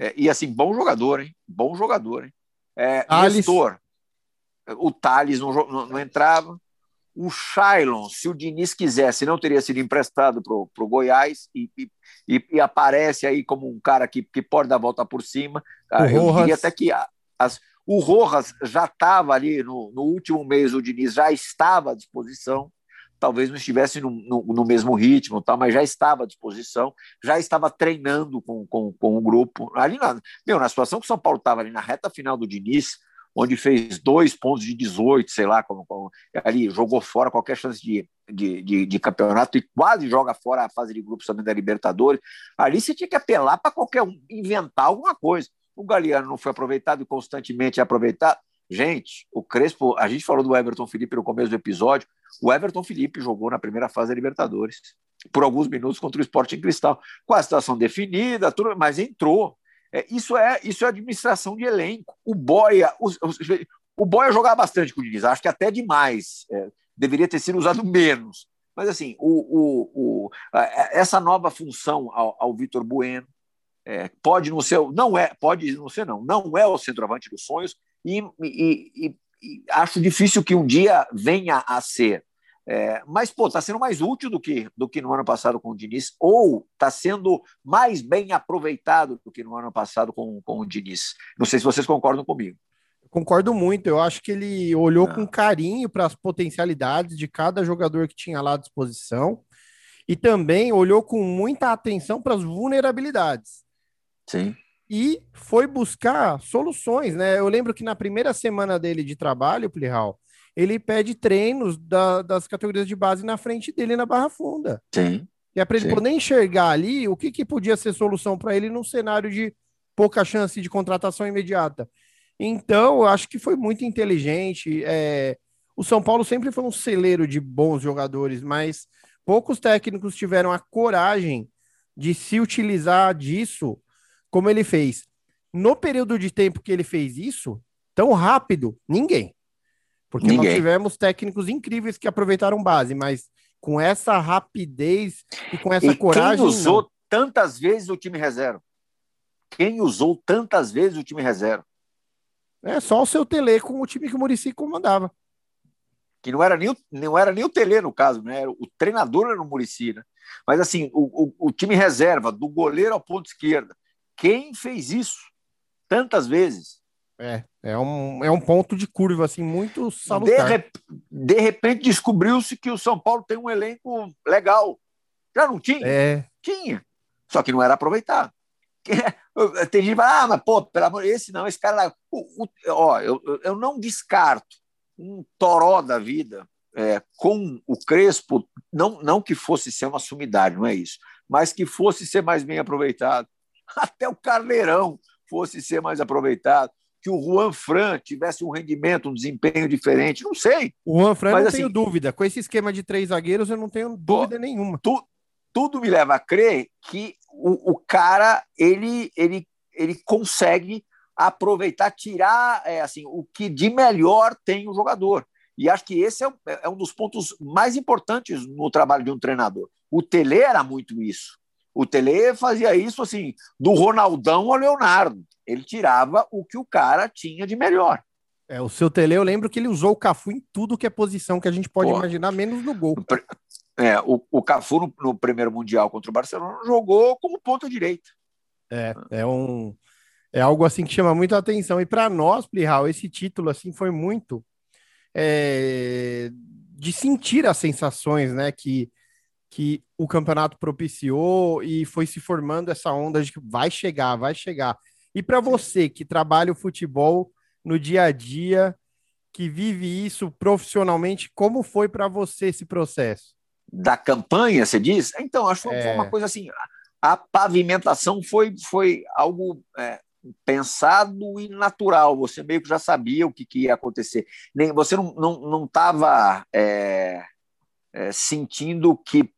Speaker 3: É, e assim, bom jogador, hein? Bom jogador, hein? É, Nestor. o Thales não, não, não entrava. O Shailon, se o Diniz quisesse, não teria sido emprestado para o Goiás e, e, e, aparece aí como um cara que, que pode dar a volta por cima. O Eu Rojas. diria até que as, o Rojas já estava ali no, no, último mês, o Diniz já estava à disposição, talvez não estivesse no, no, no mesmo ritmo, tal, mas já estava à disposição, já estava treinando com, com, com o grupo. Ali na, meu, na situação que o São Paulo estava ali na reta final do Diniz, onde fez dois pontos de 18, sei lá, como, como ali jogou fora qualquer chance de, de, de, de, campeonato e quase joga fora a fase de grupos também da Libertadores. Ali você tinha que apelar para qualquer um, inventar alguma coisa. O Galeano não foi aproveitado e constantemente é aproveitado. Gente, o Crespo, a gente falou do Everton Felipe no começo do episódio. O Everton Felipe jogou na primeira fase da Libertadores por alguns minutos contra o Sporting Cristal, com a situação definida, tudo, mas entrou. É, isso, é, isso é administração de elenco. O Boia, o, o Boia jogava bastante com o Diniz, acho que até demais. É, deveria ter sido usado menos. Mas assim, o, o, o essa nova função ao, ao Vitor Bueno é, pode não ser, não é, pode não ser não, não é o centroavante dos sonhos e, e, e, acho difícil que um dia venha a ser. É, mas, pô, está sendo mais útil do que, do que no ano passado com o Diniz, ou está sendo mais bem aproveitado do que no ano passado com, com o Diniz. Não sei se vocês concordam comigo.
Speaker 2: Concordo muito. Eu acho que ele olhou Não. com carinho para as potencialidades de cada jogador que tinha lá à disposição e também olhou com muita atenção para as vulnerabilidades.
Speaker 3: Sim.
Speaker 2: E foi buscar soluções, né? Eu lembro que na primeira semana dele de trabalho, Plihal, ele pede treinos da, das categorias de base na frente dele na Barra Funda.
Speaker 3: Sim.
Speaker 2: E é para ele poder enxergar ali o que, que podia ser solução para ele num cenário de pouca chance de contratação imediata. Então, eu acho que foi muito inteligente. É... O São Paulo sempre foi um celeiro de bons jogadores, mas poucos técnicos tiveram a coragem de se utilizar disso como ele fez. No período de tempo que ele fez isso, tão rápido, ninguém. Porque Ninguém. nós tivemos técnicos incríveis que aproveitaram base, mas com essa rapidez e com essa e coragem.
Speaker 3: Quem usou não. tantas vezes o time reserva? Quem usou tantas vezes o time reserva?
Speaker 2: É só o seu Tele com o time que o Murici comandava.
Speaker 3: Que não era nem o, não era nem o Tele, no caso, né? O treinador era o Murici, né? Mas assim, o, o, o time reserva, do goleiro ao ponto esquerda, quem fez isso tantas vezes?
Speaker 2: É, é um, é um ponto de curva, assim, muito salutar.
Speaker 3: De, rep, de repente descobriu-se que o São Paulo tem um elenco legal. Já não tinha?
Speaker 2: É.
Speaker 3: Tinha. Só que não era aproveitado. Tem gente que fala, ah, mas pô, pelo amor, esse não, esse cara lá. O, o, ó, eu, eu não descarto um toró da vida é, com o Crespo, não, não que fosse ser uma sumidade, não é isso, mas que fosse ser mais bem aproveitado. Até o Carneirão fosse ser mais aproveitado que o Juan Fran tivesse um rendimento, um desempenho diferente, não sei.
Speaker 2: O Juan Fran, mas, não assim, tenho dúvida. Com esse esquema de três zagueiros, eu não tenho dúvida nenhuma.
Speaker 3: Tu, tudo me leva a crer que o, o cara, ele, ele, ele consegue aproveitar, tirar é, assim, o que de melhor tem o jogador. E acho que esse é, é um dos pontos mais importantes no trabalho de um treinador. O Tele era muito isso. O Tele fazia isso assim, do Ronaldão ao Leonardo. Ele tirava o que o cara tinha de melhor.
Speaker 2: É, o seu Tele, eu lembro que ele usou o Cafu em tudo que é posição que a gente pode Pô, imaginar, menos no gol.
Speaker 3: É, o, o Cafu no, no, primeiro Mundial contra o Barcelona jogou como ponta direita.
Speaker 2: É, é um é algo assim que chama muito a atenção. E para nós, Plihal, esse título assim foi muito é, de sentir as sensações, né? Que que o campeonato propiciou e foi se formando essa onda de que vai chegar, vai chegar. E para você que trabalha o futebol no dia a dia, que vive isso profissionalmente, como foi para você esse processo?
Speaker 3: Da campanha, você diz? Então, acho que é... foi uma coisa assim. A pavimentação foi, foi algo é, pensado e natural. Você meio que já sabia o que, que ia acontecer. Nem, você não estava não, não tava, é, é, sentindo que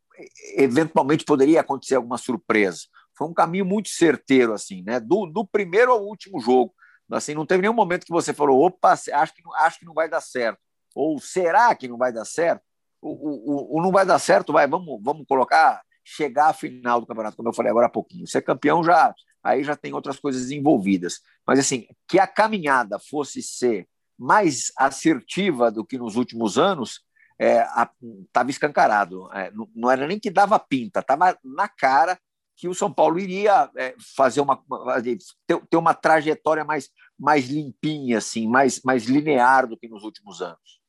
Speaker 3: eventualmente poderia acontecer alguma surpresa. Foi um caminho muito certeiro, assim, né? Do, do primeiro ao último jogo. Assim, não teve nenhum momento que você falou, opa, acho que, acho que não vai dar certo. Ou será que não vai dar certo? O, o, o não vai dar certo, vai, vamos, vamos colocar, chegar à final do campeonato, como eu falei agora há pouquinho. Ser campeão já, aí já tem outras coisas envolvidas. Mas assim, que a caminhada fosse ser mais assertiva do que nos últimos anos, estava é, escancarado. É, não, não, era nem que dava pinta, estava na cara que o São Paulo iria é, fazer uma ter, ter, uma trajetória mais, mais limpinha, assim, mais, mais linear do que nos últimos anos.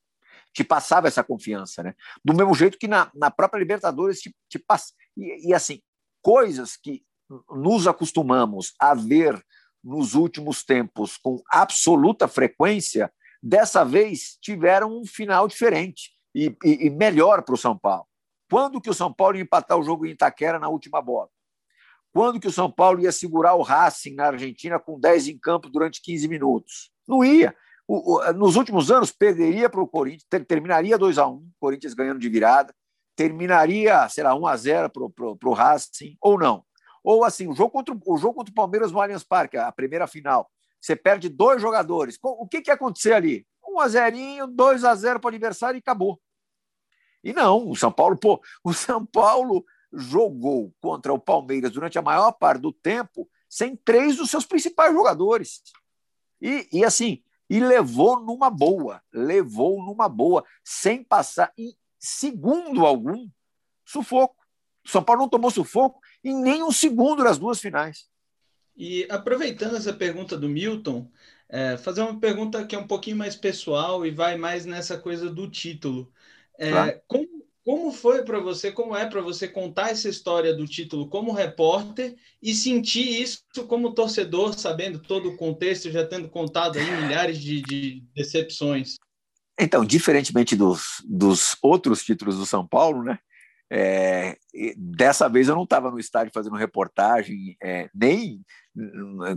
Speaker 3: Te passava essa confiança, né? Do mesmo jeito que na, na própria Libertadores te, te passa. E, e assim, coisas que nos acostumamos a ver nos últimos tempos com absoluta frequência, dessa vez tiveram um final diferente e, e, e melhor para o São Paulo. Quando que o São Paulo ia empatar o jogo em Itaquera na última bola? Quando que o São Paulo ia segurar o Racing na Argentina com 10 em campo durante 15 minutos? Não ia. O, o, nos últimos anos, perderia para o Corinthians, ter, terminaria 2 a 1 Corinthians ganhando de virada, terminaria, sei lá, 1 a 0 para o Racing, ou não. Ou assim, o jogo contra o, jogo contra o Palmeiras no Allianz Parque, a primeira final, você perde dois jogadores. O que, que ia acontecer ali? 1 a 0 2 a 0 para o adversário e acabou. E não, o São Paulo, pô, o São Paulo jogou contra o Palmeiras durante a maior parte do tempo sem três dos seus principais jogadores. E, e assim, e levou numa boa, levou numa boa, sem passar em segundo algum sufoco. O São Paulo não tomou sufoco em nem um segundo das duas finais.
Speaker 4: E aproveitando essa pergunta do Milton, é, fazer uma pergunta que é um pouquinho mais pessoal e vai mais nessa coisa do título. É, claro. como, como foi para você, como é para você contar essa história do título como repórter e sentir isso como torcedor, sabendo todo o contexto, já tendo contado aí milhares de, de decepções?
Speaker 3: Então, diferentemente dos, dos outros títulos do São Paulo, né? É, dessa vez eu não estava no estádio fazendo reportagem, é, nem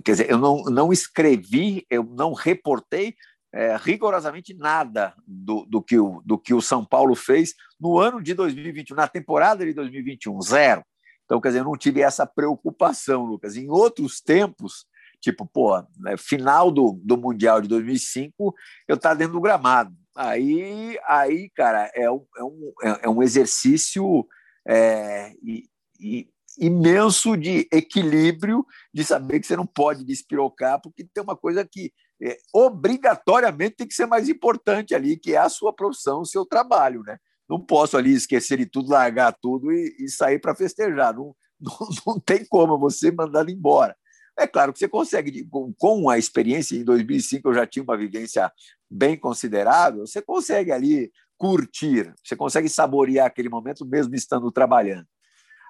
Speaker 3: quer dizer, eu não, não escrevi, eu não reportei, é, rigorosamente nada do, do, que o, do que o São Paulo fez no ano de 2021, na temporada de 2021, zero. Então, quer dizer, eu não tive essa preocupação, Lucas. Em outros tempos, tipo, pô, né, final do, do Mundial de 2005, eu estava dentro do gramado. Aí, aí cara, é um, é um, é um exercício é, e, e imenso de equilíbrio, de saber que você não pode despirocar, porque tem uma coisa que é, obrigatoriamente tem que ser mais importante ali, que é a sua profissão, o seu trabalho, né? Não posso ali esquecer de tudo, largar tudo e, e sair para festejar. Não, não, não, tem como você mandar embora. É claro que você consegue, com, com a experiência em 2005, eu já tinha uma vivência bem considerável, você consegue ali curtir, você consegue saborear aquele momento mesmo estando trabalhando.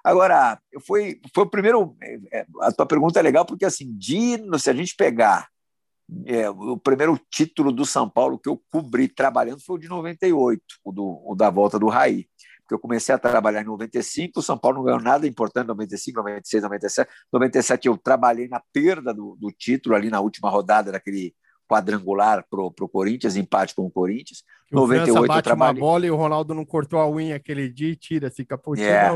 Speaker 3: Agora, foi, foi o primeiro. É, é, a tua pergunta é legal, porque assim, de, se a gente pegar é, o primeiro título do São Paulo que eu cobri trabalhando foi o de 98, o, do, o da volta do Raí. Porque eu comecei a trabalhar em 95, o São Paulo não ganhou nada importante em 95, 96, 97. 97 eu trabalhei na perda do, do título ali na última rodada daquele quadrangular para o Corinthians, empate com o Corinthians.
Speaker 2: O 98 França bate eu trabalhei... uma bola e o Ronaldo não cortou a unha aquele dia e tira, fica por
Speaker 3: é.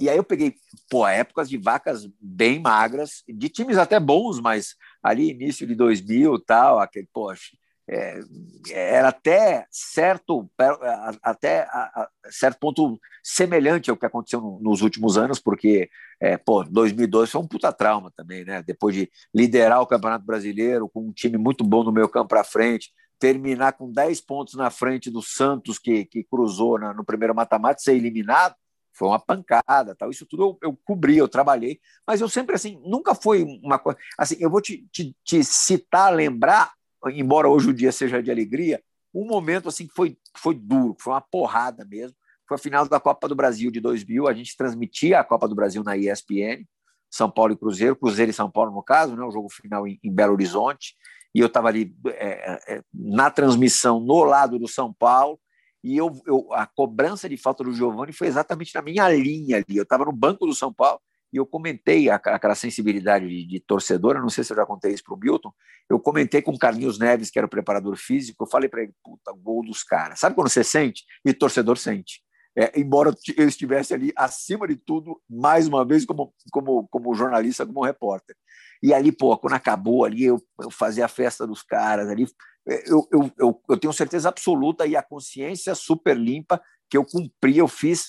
Speaker 3: E aí eu peguei, pô, épocas de vacas bem magras, de times até bons, mas ali início de 2000 tal, aquele, poxa, é, era até certo, até a, a, certo ponto semelhante ao que aconteceu no, nos últimos anos, porque, é, pô, 2002 foi um puta trauma também, né? Depois de liderar o Campeonato Brasileiro com um time muito bom no meio campo para frente, terminar com 10 pontos na frente do Santos, que, que cruzou na, no primeiro mata-mata, ser eliminado, foi uma pancada, tal. Isso tudo eu, eu cobri, eu trabalhei, mas eu sempre assim, nunca foi uma coisa. Assim, eu vou te, te, te, citar, lembrar, embora hoje o dia seja de alegria, um momento assim que foi, foi duro, foi uma porrada mesmo. Foi a final da Copa do Brasil de 2000, a gente transmitia a Copa do Brasil na ESPN, São Paulo e Cruzeiro, Cruzeiro e São Paulo no caso, né, o jogo final em, em Belo Horizonte, e eu estava ali é, é, na transmissão no lado do São Paulo, e eu, eu, a cobrança de falta do Giovani foi exatamente na minha linha ali. Eu estava no banco do São Paulo e eu comentei aquela sensibilidade de, de torcedor. não sei se eu já contei isso para o Milton. Eu comentei com o Carlinhos Neves, que era o preparador físico. Eu falei para ele: puta, gol dos caras. Sabe quando você sente? E torcedor sente. É, embora eu estivesse ali acima de tudo, mais uma vez, como, como, como jornalista, como repórter. E ali, pô, quando acabou ali, eu, eu fazia a festa dos caras ali, eu, eu, eu, eu tenho certeza absoluta e a consciência super limpa que eu cumpri, eu fiz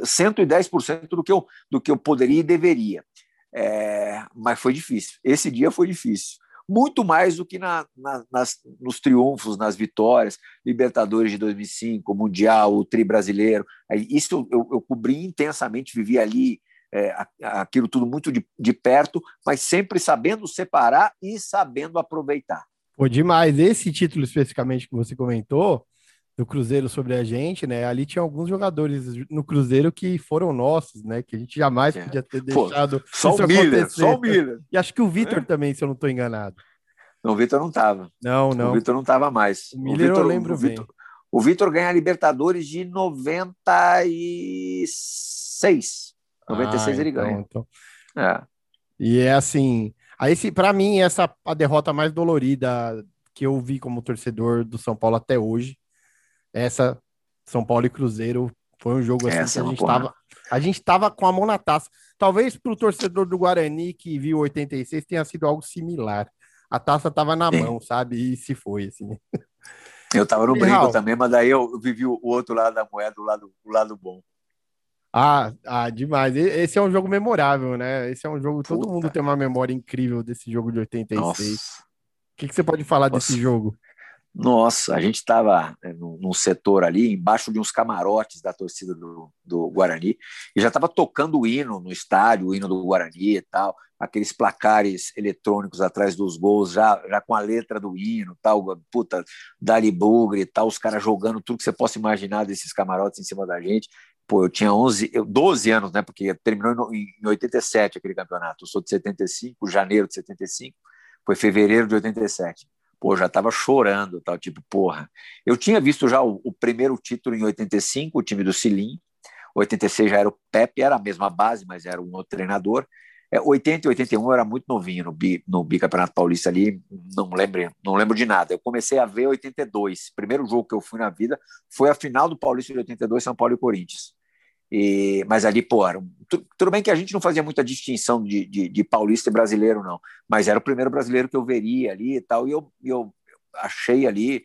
Speaker 3: 110% do que eu, do que eu poderia e deveria. É, mas foi difícil. Esse dia foi difícil. muito mais do que na, na, nas, nos triunfos, nas vitórias, Libertadores de 2005, Mundial, o Tri brasileiro. Isso eu, eu cobri intensamente, vivi ali é, aquilo tudo muito de, de perto, mas sempre sabendo separar e sabendo aproveitar.
Speaker 2: Pô, demais. Esse título especificamente que você comentou, do Cruzeiro sobre a gente, né? Ali tinha alguns jogadores no Cruzeiro que foram nossos, né? Que a gente jamais é. podia ter deixado. Pô,
Speaker 3: só o Miller, só o Miller.
Speaker 2: E acho que o Vitor é. também, se eu não estou enganado.
Speaker 3: Não, o Vitor não estava.
Speaker 2: Não, não.
Speaker 3: O Vitor não estava mais.
Speaker 2: O Miller o Victor, eu lembro o
Speaker 3: Victor, bem. O Vitor ganha a Libertadores de 96. 96 ah, ele então, ganha. Então.
Speaker 2: É. E é assim, aí para mim essa a derrota mais dolorida que eu vi como torcedor do São Paulo até hoje essa São Paulo e Cruzeiro foi um jogo assim essa que a gente estava a gente tava com a mão na taça. Talvez para o torcedor do Guarani que viu 86 tenha sido algo similar. A taça estava na Sim. mão, sabe? E se foi assim.
Speaker 3: Eu estava no brinco também, mas daí eu vivi o outro lado da moeda, o lado, o lado bom.
Speaker 2: Ah, ah, demais. Esse é um jogo memorável, né? Esse é um jogo, todo mundo tem uma memória incrível desse jogo de 86. Nossa. O que, que você pode falar Nossa. desse jogo?
Speaker 3: Nossa, a gente estava né, num setor ali, embaixo de uns camarotes da torcida do, do Guarani, e já estava tocando o hino no estádio, o hino do Guarani e tal, aqueles placares eletrônicos atrás dos gols, já, já com a letra do hino, tal, puta, Dali Bugre e tal, os caras jogando tudo que você possa imaginar desses camarotes em cima da gente. Pô, eu tinha 11, 12 anos, né, porque terminou em 87 aquele campeonato, eu sou de 75, janeiro de 75, foi fevereiro de 87 pô, já estava chorando, tal, tipo, porra. Eu tinha visto já o, o, primeiro título em 85, o time do Cilim, 86 já era o Pepe, era a mesma base, mas era um outro treinador. É, 80 e 81 eu era muito novinho no, bi, no bicampeonato paulista ali, não lembro, não lembro de nada. Eu comecei a ver 82. O primeiro jogo que eu fui na vida foi a final do Paulista de 82, São Paulo e Corinthians. E, mas ali, pô, era, tudo bem que a gente não fazia muita distinção de, de, de, paulista e brasileiro, não, mas era o primeiro brasileiro que eu veria ali e tal, e eu, eu achei ali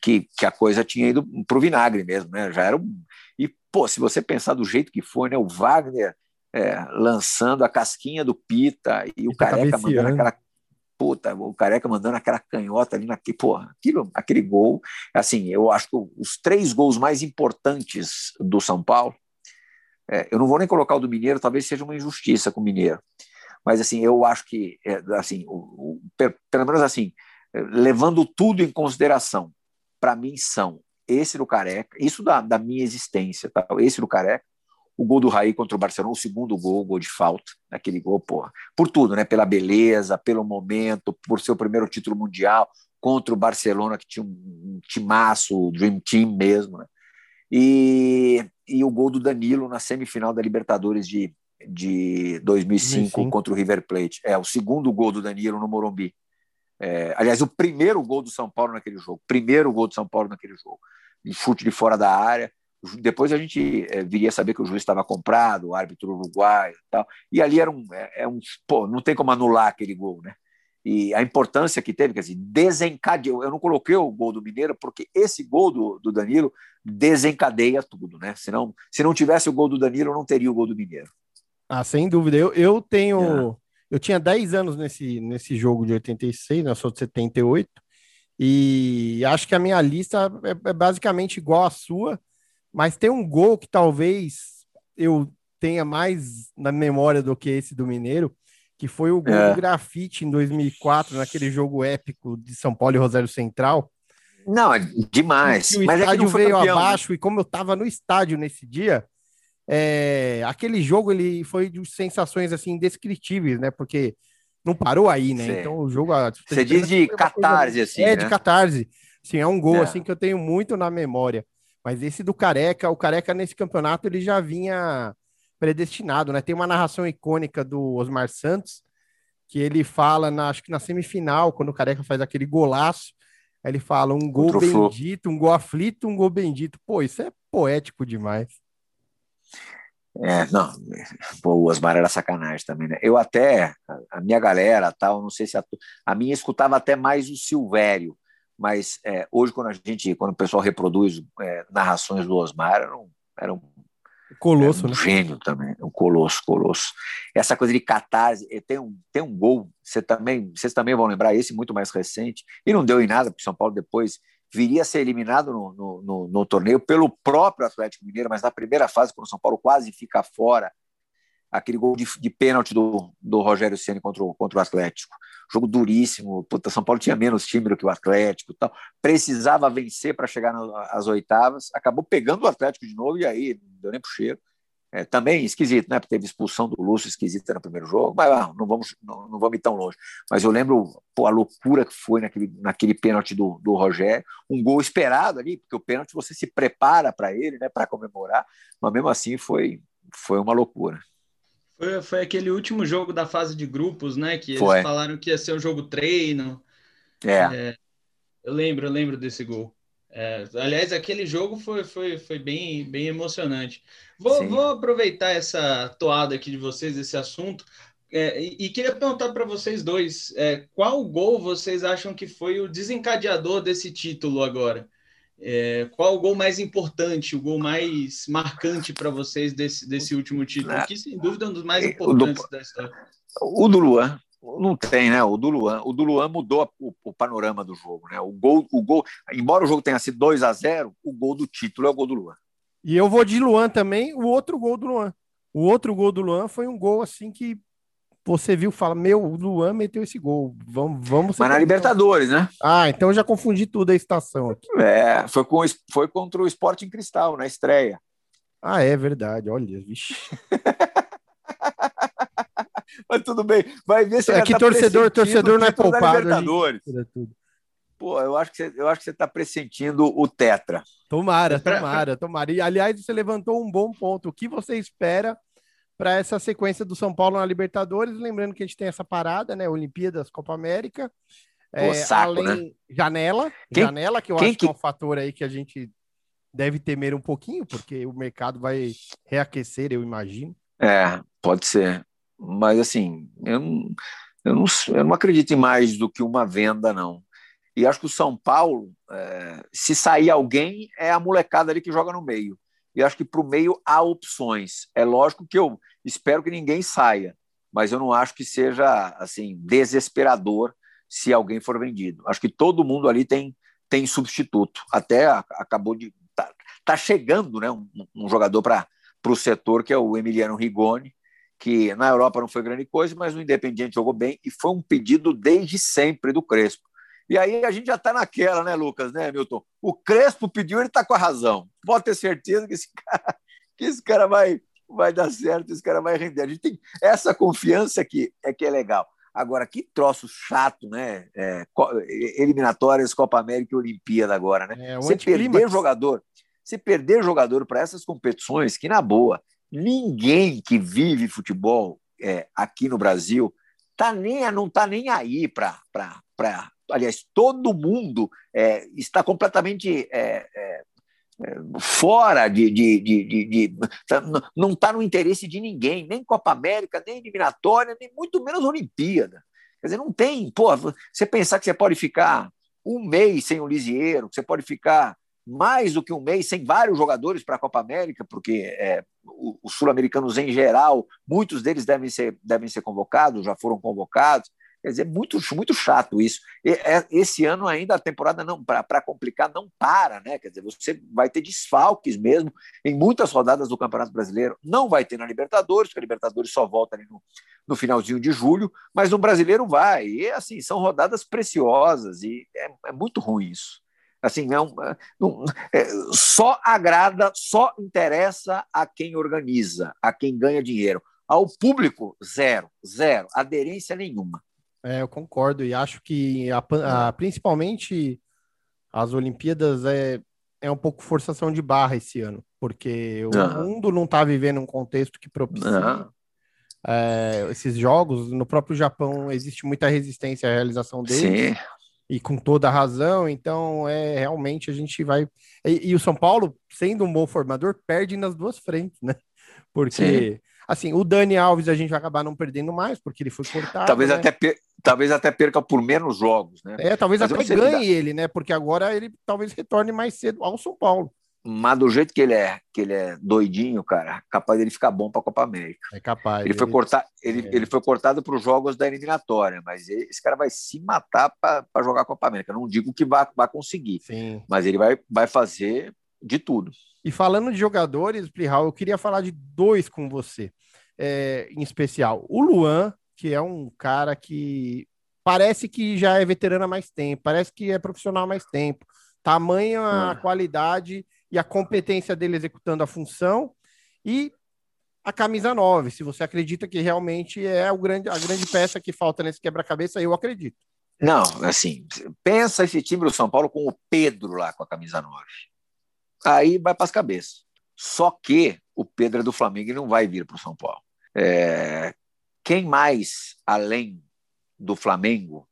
Speaker 3: que, que a coisa tinha ido pro vinagre mesmo, né? Já era um, e pô, se você pensar do jeito que foi, né? O Wagner é, lançando a casquinha do Pita e o Careca mandando aquela puta, o Careca mandando aquela canhota ali naquele, porra, aquilo, aquele gol, assim, eu acho que os três gols mais importantes do São Paulo, é, eu não vou nem colocar o do Mineiro, talvez seja uma injustiça com o Mineiro, mas assim, eu acho que, é, assim, o, o, pelo menos assim, é, levando tudo em consideração, para mim são esse do Careca, isso da, da minha existência, tá? esse do Careca, o gol do Raí contra o Barcelona, o segundo gol, o gol de falta, aquele gol, porra, por tudo, né? Pela beleza, pelo momento, por ser o primeiro título mundial contra o Barcelona, que tinha um, timaço, o Dream Team mesmo, né? E, e o gol do Danilo na semifinal da Libertadores de, de 2005, 2005 contra o River Plate. É, o segundo gol do Danilo no Morumbi. É, aliás, o primeiro gol do São Paulo naquele jogo. Primeiro gol do São Paulo naquele jogo. Um chute de fora da área depois a gente é, viria a saber que o juiz estava comprado, o árbitro uruguaio e tal. E ali era um, é, é, um. Pô, não tem como anular aquele gol, né? E a importância que teve, quer dizer, desencadeou. Eu não coloquei o gol do Mineiro, porque esse gol do, do Danilo desencadeia tudo, né? Senão, se não tivesse o gol do Danilo, não teria o gol do Mineiro.
Speaker 2: Ah, sem dúvida. Eu, eu tenho. É. Eu tinha 10 anos nesse, nesse jogo de 86, né? Eu sou de 78. E acho que a minha lista é, é basicamente igual à sua mas tem um gol que talvez eu tenha mais na memória do que esse do Mineiro, que foi o gol é. do grafite em 2004, naquele jogo épico de São Paulo e Rosário Central.
Speaker 3: Não, é demais.
Speaker 2: o Mas estádio é veio campeão, né? abaixo né? e como eu estava no estádio nesse dia, é, aquele jogo ele foi de sensações assim indescritíveis, né? Porque não parou aí, né? Sim. Então o jogo.
Speaker 3: Você diz de catarse, assim.
Speaker 2: É, né? de catarse. Sim, é um gol é. assim que eu tenho muito na memória. Mas esse do Careca, o Careca nesse campeonato ele já vinha predestinado, né? Tem uma narração icônica do Osmar Santos que ele fala, na, acho que na semifinal, quando o Careca faz aquele golaço, ele fala um gol bendito, um gol aflito, um gol bendito. Pô, isso é poético demais.
Speaker 3: É, não, pô, o Osmar era sacanagem também, né? Eu até, a minha galera, tal, não sei se a, a minha escutava até mais o Silvério, mas é, hoje quando a gente, quando o pessoal reproduz é, narrações do Osmar, eram, eram
Speaker 2: Colosso,
Speaker 3: é um
Speaker 2: né?
Speaker 3: Gênio também, um colosso, colosso. Essa coisa de catarse, tem um, tem um gol, você também, vocês também vão lembrar esse muito mais recente, e não deu em nada, porque São Paulo depois viria a ser eliminado no, no, no, no torneio pelo próprio Atlético Mineiro, mas na primeira fase, quando o São Paulo quase fica fora, aquele gol de, de pênalti do, do Rogério Ceni contra, o, contra o Atlético. Jogo duríssimo. Puta, São Paulo tinha menos time do que o Atlético, tal. precisava vencer para chegar às oitavas. Acabou pegando o Atlético de novo e aí não deu nem pro cheiro. É, também esquisito, né? Porque teve expulsão do Lúcio esquisita no primeiro jogo, mas ah, não, vamos, não, não vamos ir tão longe. Mas eu lembro pô, a loucura que foi naquele, naquele pênalti do, do Rogério, um gol esperado ali, porque o pênalti você se prepara para ele, né? Para comemorar, mas mesmo assim foi, foi uma loucura.
Speaker 4: Foi, foi aquele último jogo da fase de grupos, né? Que foi. eles falaram que ia ser um jogo treino.
Speaker 3: É. é
Speaker 4: eu lembro, eu lembro desse gol. É, aliás, aquele jogo foi, foi, foi bem, bem emocionante. Vou, vou aproveitar essa toada aqui de vocês, esse assunto, é, e, e, queria perguntar para vocês dois: é, qual gol vocês acham que foi o desencadeador desse título agora? É, qual o gol mais importante, o gol mais marcante para vocês desse, desse último título? Que sem dúvida é um dos mais importantes do, da história.
Speaker 3: O do Luan. Não tem, né? O do Luan. O do Luan mudou o, o, panorama do jogo, né? O gol, o gol, embora o jogo tenha sido 2 a 0 o gol do título é o gol do Luan.
Speaker 2: E eu vou de Luan também, o outro gol do Luan. O outro gol do Luan foi um gol assim que você viu, fala, meu, o Luan meteu esse gol. Vamos, vamos.
Speaker 3: Mas na Libertadores, né?
Speaker 2: Ah, então eu já confundi tudo a estação aqui.
Speaker 3: É, foi, com, foi contra o Esporte em Cristal, na estreia.
Speaker 2: Ah, é verdade. Olha, vixe.
Speaker 3: Mas tudo bem, vai ver se
Speaker 2: É que tá torcedor, torcedor não é poupado.
Speaker 3: Libertadores. Pô, eu acho que você, eu acho que você está pressentindo o Tetra.
Speaker 2: Tomara, tomara, tomara. E aliás, você levantou um bom ponto. O que você espera para essa sequência do São Paulo na Libertadores. Lembrando que a gente tem essa parada, né? Olimpíadas, Copa América.
Speaker 3: É, saco, além né?
Speaker 2: janela, quem, janela, que eu acho que... que é um fator aí que a gente deve temer um pouquinho, porque o mercado vai reaquecer, eu imagino.
Speaker 3: É, pode ser. Mas assim, eu não, eu não, eu não acredito em mais do que uma venda, não. E acho que o São Paulo, é, se sair alguém, é a molecada ali que joga no meio e acho que para o meio há opções. É lógico que eu espero que ninguém saia, mas eu não acho que seja assim desesperador se alguém for vendido. Acho que todo mundo ali tem, tem substituto. Até acabou de. Tá, tá chegando né, um, um jogador para o setor, que é o Emiliano Rigoni, que na Europa não foi grande coisa, mas no Independiente jogou bem e foi um pedido desde sempre do Crespo. E aí a gente já está naquela, né, Lucas, né, Milton? O Crespo pediu, ele está com a razão. Pode ter certeza que esse cara, que esse cara vai, vai dar certo, esse cara vai render. A gente tem essa confiança aqui, é que é legal. Agora, que troço chato, né? É, eliminatórias, Copa América e Olimpíada agora, né? É, você perder jogador, se perder jogador para essas competições, que na boa, ninguém que vive futebol é, aqui no Brasil tá nem, não está nem aí para aliás, todo mundo é, está completamente é, é, fora de, de, de, de tá, não está no interesse de ninguém, nem Copa América, nem eliminatória, nem muito menos Olimpíada. Quer dizer, não tem, pô, você pensar que você pode ficar um mês sem o Lisieiro, que você pode ficar mais do que um mês sem vários jogadores para a Copa América, porque é, os sul-americanos em geral, muitos deles devem ser, devem ser convocados, já foram convocados. Quer dizer, muito, muito chato isso. É, esse ano ainda a temporada não para complicar não para, né? Quer dizer, você vai ter desfalques mesmo em muitas rodadas do Campeonato Brasileiro. Não vai ter na Libertadores, porque a Libertadores só volta ali no, no finalzinho de julho, mas no Brasileiro vai. E assim, são rodadas preciosas e é, é muito ruim isso. Assim, não, é não é, só agrada, só interessa a quem organiza, a quem ganha dinheiro. Ao público, zero, zero, aderência nenhuma.
Speaker 2: É, eu concordo e acho que a, a, principalmente as Olimpíadas é, é um pouco forçação de barra esse ano, porque o mundo não está vivendo um contexto que propicia é, esses jogos. No próprio Japão existe muita resistência à realização deles. Sim. E com toda a razão, então é realmente a gente vai. E, e o São Paulo, sendo um bom formador, perde nas duas frentes, né? Porque Sim Assim, o Dani Alves a gente vai acabar não perdendo mais, porque ele foi cortado.
Speaker 3: Talvez,
Speaker 2: né?
Speaker 3: até, per... talvez até perca por menos jogos, né?
Speaker 2: É, talvez Mas até ganhe ele, né? Porque agora ele talvez retorne mais cedo ao São Paulo.
Speaker 3: Mas do jeito que ele é, que ele é doidinho, cara, capaz dele ficar bom para a Copa América.
Speaker 2: É capaz.
Speaker 3: Ele, ele... foi, cortar, ele, é. ele foi cortado para os jogos da eliminatória, mas ele, esse cara vai se matar para jogar a Copa América. Não digo que vai, vai conseguir, Sim. mas ele vai, vai fazer de tudo.
Speaker 2: E falando de jogadores, Plihal, eu queria falar de dois com você, é, em especial. O Luan, que é um cara que parece que já é veterano há mais tempo, parece que é profissional há mais tempo. Tamanha a ah. qualidade e a competência dele executando a função e a camisa 9, se você acredita que realmente é o grande, a grande peça que falta nesse quebra-cabeça, eu acredito.
Speaker 3: Não, assim, pensa esse time do São Paulo com o Pedro lá com a camisa 9. Aí vai para as cabeças. Só que o Pedro é do Flamengo e não vai vir para o São Paulo. É, quem mais, além do Flamengo,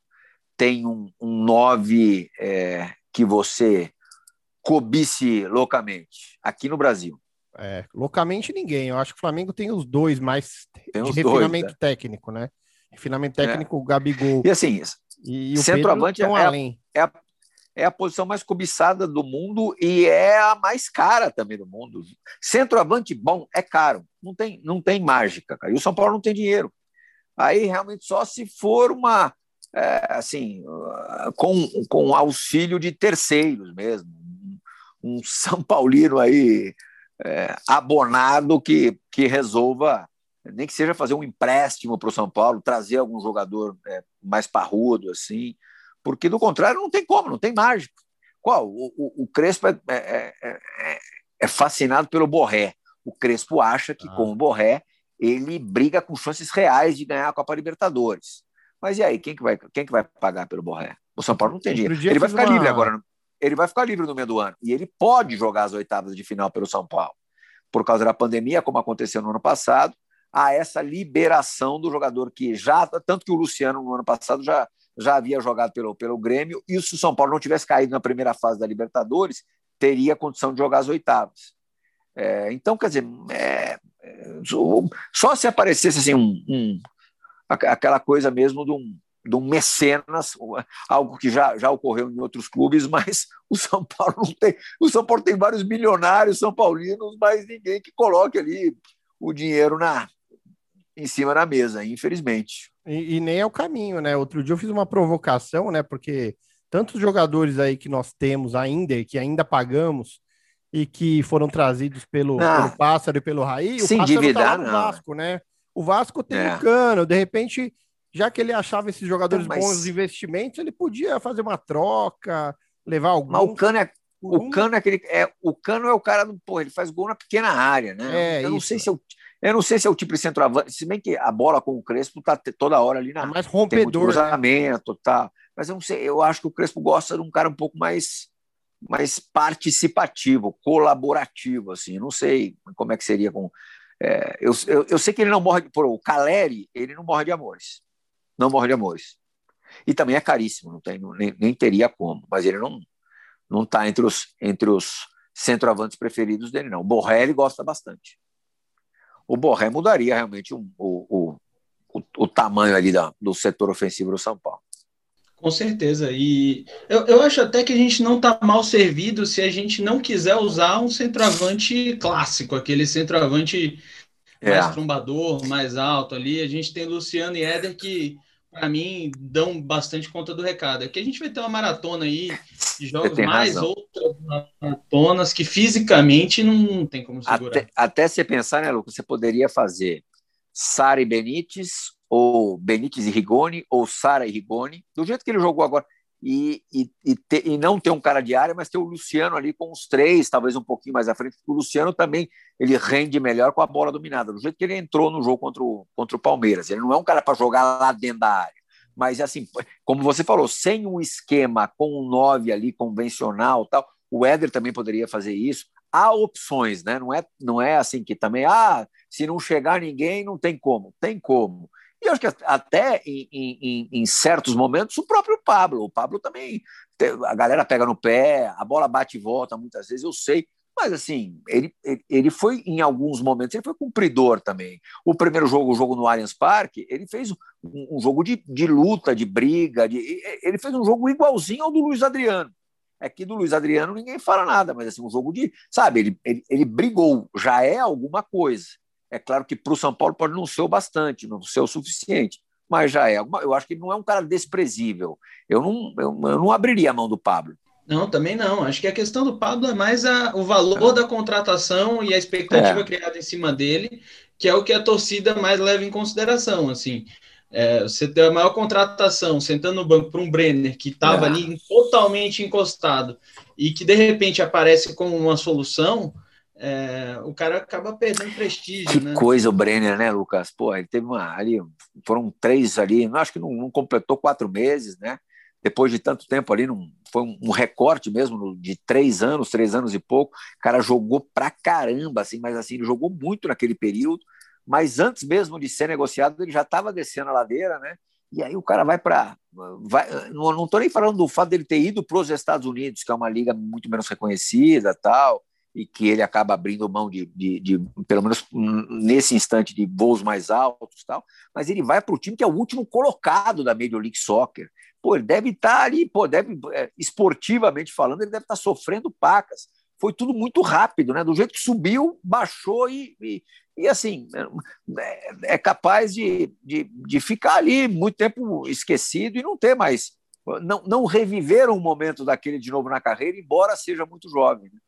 Speaker 3: tem um, um 9 é, que você cobice loucamente aqui no Brasil?
Speaker 2: É, loucamente ninguém. Eu acho que o Flamengo tem os dois mais tem de refinamento dois, né? técnico, né? Refinamento é. técnico, o Gabigol.
Speaker 3: E assim, e, e centroavante é, além. É, é a posição mais cobiçada do mundo e é a mais cara também do mundo. Centroavante bom é caro, não tem, não tem mágica, cara. E o São Paulo não tem dinheiro. Aí realmente só se for uma é, assim com, com auxílio de terceiros mesmo, um São Paulino aí é, abonado que, que resolva, nem que seja fazer um empréstimo para o São Paulo, trazer algum jogador é, mais parrudo, assim, porque do contrário não tem como, não tem mágico. Qual? O, o, o Crespo é, é, é, é, fascinado pelo Borré. O Crespo acha que ah. com o Borré ele briga com chances reais de ganhar a Copa Libertadores. Mas e aí, quem que vai, quem que vai pagar pelo Borré? O São Paulo não tem dinheiro. Ele vai ficar uma... livre agora ele vai ficar livre no meio do ano. E ele pode jogar as oitavas de final pelo São Paulo. Por causa da pandemia, como aconteceu no ano passado, há essa liberação do jogador que já. Tanto que o Luciano, no ano passado, já, já havia jogado pelo, pelo Grêmio, e se o São Paulo não tivesse caído na primeira fase da Libertadores, teria condição de jogar as oitavas. É, então, quer dizer, é, é, só se aparecesse assim, um, um, aquela coisa mesmo de um, de um mecenas, algo que já, já ocorreu em outros clubes, mas o São Paulo tem. O São Paulo tem vários milionários são paulinos, mas ninguém que coloque ali o dinheiro na em cima da mesa, infelizmente.
Speaker 2: E, e nem é o caminho, né? Outro dia eu fiz uma provocação, né? Porque tantos jogadores aí que nós temos ainda e que ainda pagamos e que foram trazidos pelo, ah, pelo Pássaro e pelo Raí,
Speaker 3: o Pássaro tá
Speaker 2: no Vasco, né? O Vasco tem é. o Cano, de repente já que ele achava esses jogadores então, mas... bons investimentos, ele podia fazer uma troca, levar algum.
Speaker 3: Mas o Cano é, o Cano é aquele. É, o Cano é o cara do. Pô, ele faz gol na pequena área, né? É, eu não sei se eu. Eu não sei se é o tipo de centroavante, se bem que a bola com o Crespo tá toda hora ali na. É
Speaker 2: mais rompedor. Né?
Speaker 3: cruzamento, né? tá. Mas eu não sei, eu acho que o Crespo gosta de um cara um pouco mais mais participativo, colaborativo, assim. Não sei como é que seria com. É, eu, eu, eu, sei que ele não morre. Por, o Caleri, ele não morre de amores não morre de amores. E também é caríssimo, não tem, nem, nem teria como, mas ele não não está entre os, entre os centroavantes preferidos dele, não. O Borré ele gosta bastante. O Borré mudaria realmente o, o, o, o tamanho ali da, do setor ofensivo do São Paulo.
Speaker 4: Com certeza. E eu, eu acho até que a gente não está mal servido se a gente não quiser usar um centroavante clássico, aquele centroavante é. mais trombador, mais alto ali. A gente tem Luciano e Éder que, para mim, dão bastante conta do recado. Aqui a gente vai ter uma maratona aí de jogos mais razão. outras maratonas que fisicamente não tem como segurar.
Speaker 3: Até, até você pensar, né, Lucas? Você poderia fazer Sara e Benítez, ou Benítez e Rigoni, ou Sara e Rigoni, do jeito que ele jogou agora e, e, e, e, não ter um cara de área, mas ter o Luciano ali com os três, talvez um pouquinho mais à frente, porque o Luciano também ele rende melhor com a bola dominada, do jeito que ele entrou no jogo contra o, contra o Palmeiras. Ele não é um cara para jogar lá dentro da área. Mas, assim, como você falou, sem um esquema com um 9 ali convencional tal, o Éder também poderia fazer isso. Há opções, né? Não é, não é assim que também, ah, se não chegar ninguém, não tem como. Tem como. E acho que até em, em, em, certos momentos o próprio Pablo. O Pablo também. A galera pega no pé, a bola bate e volta muitas vezes, eu sei. Mas assim, ele, ele foi em alguns momentos, ele foi cumpridor também. O primeiro jogo, o jogo no Allianz Parque, ele fez um, um jogo de, de luta, de briga, de, ele fez um jogo igualzinho ao do Luiz Adriano. É que do Luiz Adriano ninguém fala nada, mas assim, um jogo de. Sabe, ele, ele, ele brigou, já é alguma coisa. É claro que para o São Paulo pode não ser o bastante, não ser o suficiente, mas já é. Eu acho que não é um cara desprezível. Eu não, eu, eu não abriria a mão do Pablo.
Speaker 4: Não, também não. Acho que a questão do Pablo é mais a, o valor é. da contratação e a expectativa é. criada em cima dele, que é o que a torcida mais leva em consideração. Assim, é, você ter a maior contratação sentando no banco para um Brenner que estava é. ali totalmente encostado e que de repente aparece como uma solução, é, o cara acaba perdendo prestígio.
Speaker 3: Que
Speaker 4: né?
Speaker 3: coisa o Brenner, né, Lucas? Pô, ele teve uma ali, foram três ali, não acho que não, não completou quatro meses, né? Depois de tanto tempo ali, não, foi um, um recorte mesmo de três anos, três anos e pouco. O cara jogou pra caramba, assim, mas assim, ele jogou muito naquele período mas antes mesmo de ser negociado, ele já estava descendo a ladeira, né? E aí o cara vai para. Vai, não estou nem falando do fato dele ter ido para os Estados Unidos, que é uma liga muito menos reconhecida tal, e que ele acaba abrindo mão de, de, de pelo menos nesse instante, de voos mais altos tal, mas ele vai para o time que é o último colocado da Major League Soccer. Pô, ele deve estar tá ali, pô, deve, é, esportivamente falando, ele deve estar tá sofrendo pacas. Foi tudo muito rápido, né? Do jeito que subiu, baixou e, e, e assim, é, é capaz de, de, de, ficar ali muito tempo esquecido e não ter mais, não, não reviver um momento daquele de novo na carreira, embora seja muito jovem. Né?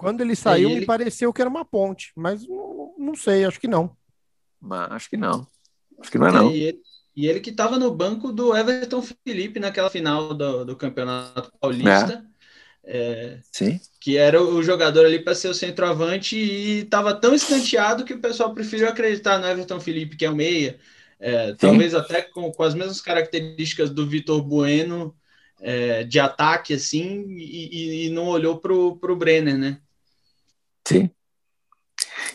Speaker 2: Quando ele saiu, ele... me pareceu que era uma ponte, mas não, não sei, acho que não.
Speaker 3: Mas, acho que não. Acho que não é não.
Speaker 4: E ele, e ele que estava no banco do Everton Felipe naquela final do, do Campeonato Paulista. É. É,
Speaker 3: Sim.
Speaker 4: Que era o jogador ali para ser o centroavante e estava tão escanteado que o pessoal preferiu acreditar no Everton Felipe, que é o meia. É, talvez até com, com, as mesmas características do Vitor Bueno é, de ataque, assim, e, e não olhou para o Brenner, né?
Speaker 3: Sim.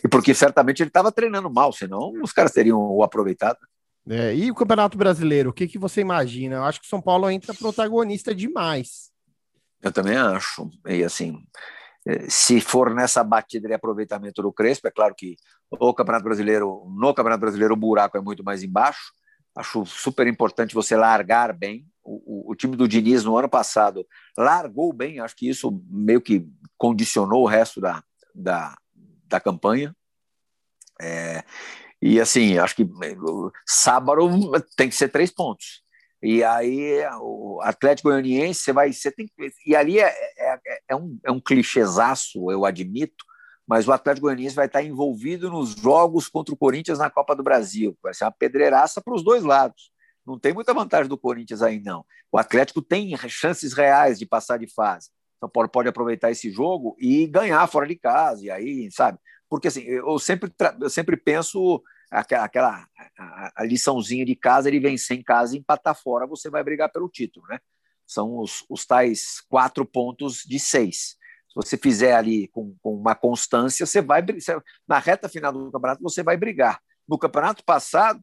Speaker 3: E porque certamente ele estava treinando mal, senão os caras teriam o aproveitado.
Speaker 2: É, e o Campeonato Brasileiro, o que, que você imagina? Eu acho que o São Paulo entra protagonista demais.
Speaker 3: Eu também acho. E assim, é, se for nessa batida de aproveitamento do Crespo, é claro que o Campeonato Brasileiro, no Campeonato Brasileiro, o buraco é muito mais embaixo. Acho super importante você largar bem. O, o, o time do Diniz no ano passado largou bem, acho que isso meio que condicionou o resto da, da, da campanha. É, e assim, acho que sábado tem que ser três pontos. E aí, o Atlético Goianiense, você vai. Você tem, e ali é, é, é, um, é um clichêzaço, eu admito, mas o Atlético Goianiense vai estar envolvido nos jogos contra o Corinthians na Copa do Brasil. Vai ser uma pedreiraça para os dois lados. Não tem muita vantagem do Corinthians aí, não. O Atlético tem chances reais de passar de fase. São Paulo pode aproveitar esse jogo e ganhar fora de casa. E aí, sabe? Porque assim, eu sempre, eu sempre penso aquela a, a liçãozinha de casa, ele vencer em casa e empatar fora, você vai brigar pelo título, né? São os, os tais quatro pontos de seis. Se você fizer ali com, com uma constância, você vai na reta final do campeonato você vai brigar. No campeonato passado,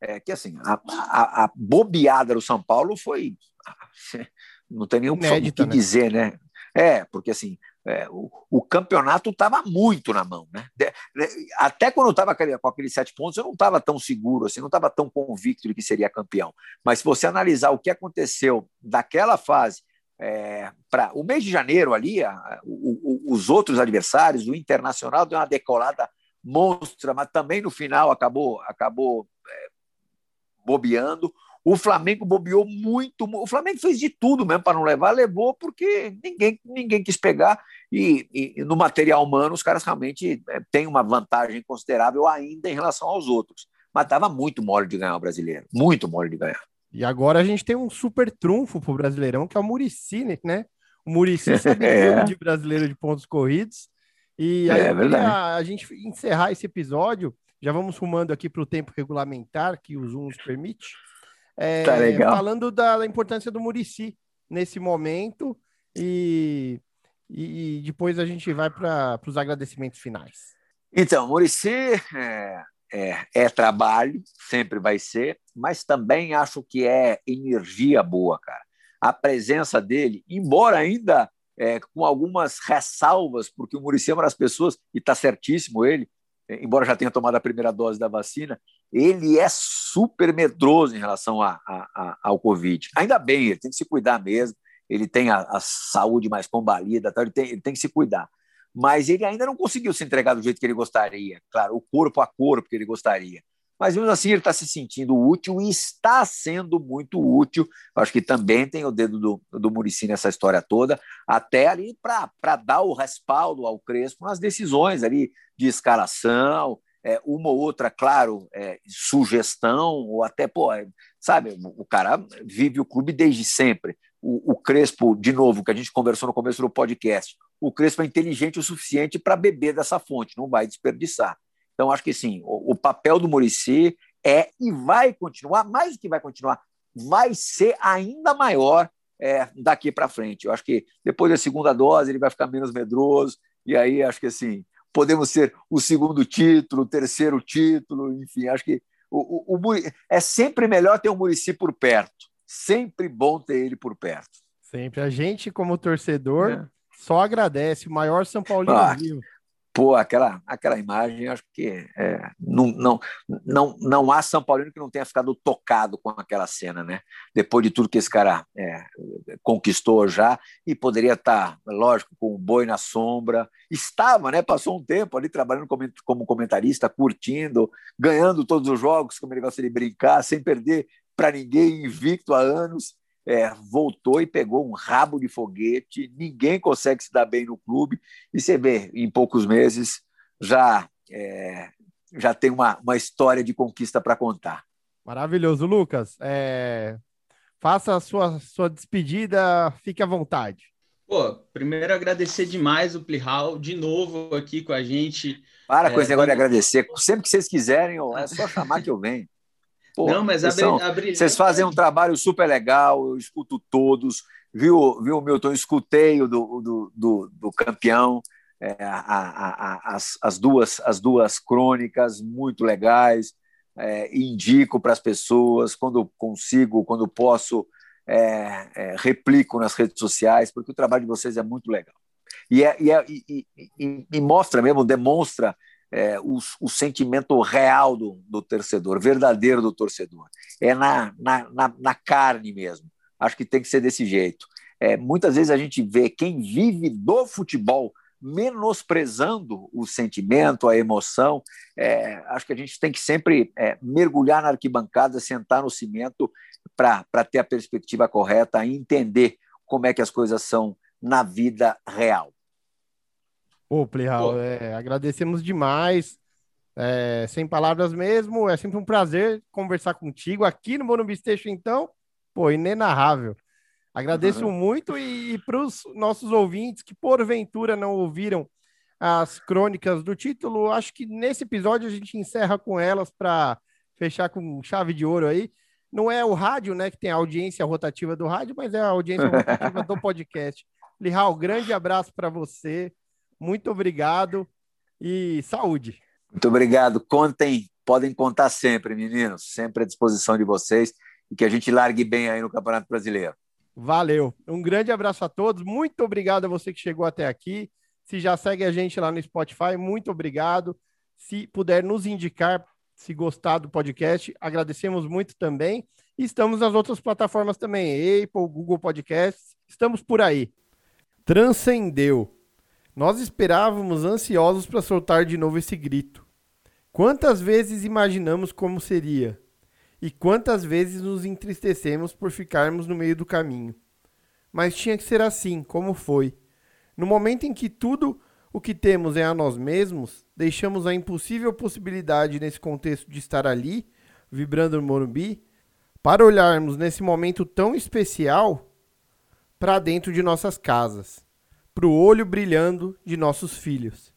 Speaker 3: é que assim a, a, a bobeada do São Paulo foi não tem nem o que né? dizer, né? É, porque assim é, o, o, campeonato estava muito na mão. Né? De, até quando eu estava com aqueles sete pontos, eu não estava tão seguro, assim, não estava tão convicto de que seria campeão. Mas se você analisar o que aconteceu daquela fase é, para o mês de janeiro ali, a, o, o, os outros adversários, o Internacional deu uma decolada monstra, mas também no final acabou, acabou é, bobeando. O Flamengo bobeou muito. O Flamengo fez de tudo mesmo para não levar, levou porque ninguém, ninguém quis pegar. E, e, no material humano, os caras realmente é, têm uma vantagem considerável ainda em relação aos outros. Mas estava muito mole de ganhar o brasileiro. Muito mole de ganhar.
Speaker 2: E agora a gente tem um super trunfo para o Brasileirão, que é o Murici, né? O Murici sabe é. de brasileiro de pontos corridos. E aí, é, a, a gente encerrar esse episódio, já vamos rumando aqui para o tempo regulamentar que o Zoom nos permite. É, tá legal. Falando da, da, importância do Murici nesse momento e, e, e depois a gente vai para os agradecimentos finais.
Speaker 3: Então, Murici é, é, é, trabalho, sempre vai ser, mas também acho que é energia boa, cara. A presença dele, embora ainda é, com algumas ressalvas, porque o Murici é uma das pessoas, e está certíssimo ele, embora já tenha tomado a primeira dose da vacina, ele é super medroso em relação a, a, a, ao Covid. Ainda bem, ele tem que se cuidar mesmo. ele tem a, saúde mais combalida, tá? ele, tem, ele tem que se cuidar. Mas ele ainda não conseguiu se entregar do jeito que ele gostaria. Claro, o corpo a corpo que ele gostaria. Mas mesmo assim ele está se sentindo útil e está sendo muito útil. acho que também tem o dedo do, do Murici nessa história toda, até ali para dar o respaldo ao Crespo nas decisões ali de escalação, é, uma ou outra, claro, é, sugestão, ou até, pô, é, sabe, o cara vive o clube desde sempre. O, o, Crespo, de novo, que a gente conversou no começo do podcast, o Crespo é inteligente o suficiente para beber dessa fonte, não vai desperdiçar. Então, acho que sim, o, o papel do Murici é e vai continuar, mais do que vai continuar, vai ser ainda maior é, daqui para frente. Eu acho que depois da segunda dose ele vai ficar menos medroso, e aí acho que assim, podemos ser o segundo título, o terceiro título, enfim, acho que o, o, o é sempre melhor ter o Murici por perto, sempre bom ter ele por perto.
Speaker 2: Sempre. A gente, como torcedor, é. só agradece, o maior São Paulino ah, vivo
Speaker 3: pô, aquela, aquela imagem, acho que é, não, não, não, não há São Paulino que não tenha ficado tocado com aquela cena, né? Depois de tudo que esse cara é, conquistou já, e poderia estar, lógico, com o boi na sombra. Estava, né? Passou um tempo ali trabalhando como, como comentarista, curtindo, ganhando todos os jogos, como ele gosta de brincar, sem perder para ninguém, invicto há anos é, voltou e pegou um rabo de foguete, ninguém consegue se dar bem no clube, e você vê, em poucos meses, já, é, já tem uma, uma história de conquista para contar.
Speaker 2: Maravilhoso, Lucas. É... Faça a sua, sua despedida, fique à vontade.
Speaker 4: Pô, primeiro agradecer demais o Plihal, de novo aqui com a gente.
Speaker 3: Para com é, esse negócio de agradecer. Sempre que vocês quiserem, é só chamar que eu venho.
Speaker 4: Pô, não, mas a,
Speaker 3: são, a Vocês fazem um trabalho super legal, eu escuto todos. Viu, viu Milton? Eu escutei o do, do, do, do campeão, é, a, a, a, as, as, duas, as duas crônicas muito legais. É, indico para as pessoas, quando consigo, quando posso, é, é, replico nas redes sociais, porque o trabalho de vocês é muito legal. E, é, é, e, e, e mostra mesmo, demonstra é, o, o, sentimento real do, do, torcedor, verdadeiro do torcedor. É na, na, na, na, carne mesmo. Acho que tem que ser desse jeito. É, muitas vezes a gente vê quem vive do futebol menosprezando o sentimento, a emoção. É, acho que a gente tem que sempre é, mergulhar na arquibancada, sentar no cimento para ter a perspectiva correta entender como é que as coisas são na vida real.
Speaker 2: Ô, Plihal, é, agradecemos demais. É, sem palavras mesmo, é sempre um prazer conversar contigo aqui no Morumbi Station, então, pô, inenarrável. Agradeço uhum. muito e, e para os nossos ouvintes que porventura não ouviram as crônicas do título, acho que nesse episódio a gente encerra com elas para fechar com chave de ouro aí. Não é o rádio, né, que tem a audiência rotativa do rádio, mas é a audiência rotativa do podcast. Lihal, grande abraço para você. Muito obrigado e saúde.
Speaker 3: Muito obrigado. Contem, podem contar sempre, meninos, sempre à disposição de vocês e que a gente largue bem aí no Campeonato Brasileiro.
Speaker 2: Valeu. Um grande abraço a todos. Muito obrigado a você que chegou até aqui. Se já segue a gente lá no Spotify, muito obrigado. Se puder nos indicar, se gostar do podcast, agradecemos muito também. E estamos nas outras plataformas também, Apple, Google Podcasts. Estamos por aí. Transcendeu. Nós esperávamos ansiosos para soltar de novo esse grito. Quantas vezes imaginamos como seria? E quantas vezes nos entristecemos por ficarmos no meio do caminho? Mas tinha que ser assim, como foi. No momento em que tudo o que temos é a nós mesmos, deixamos a impossível possibilidade nesse contexto de estar ali, vibrando no Morumbi, para olharmos nesse momento tão especial para dentro de nossas casas para o olho brilhando de nossos filhos.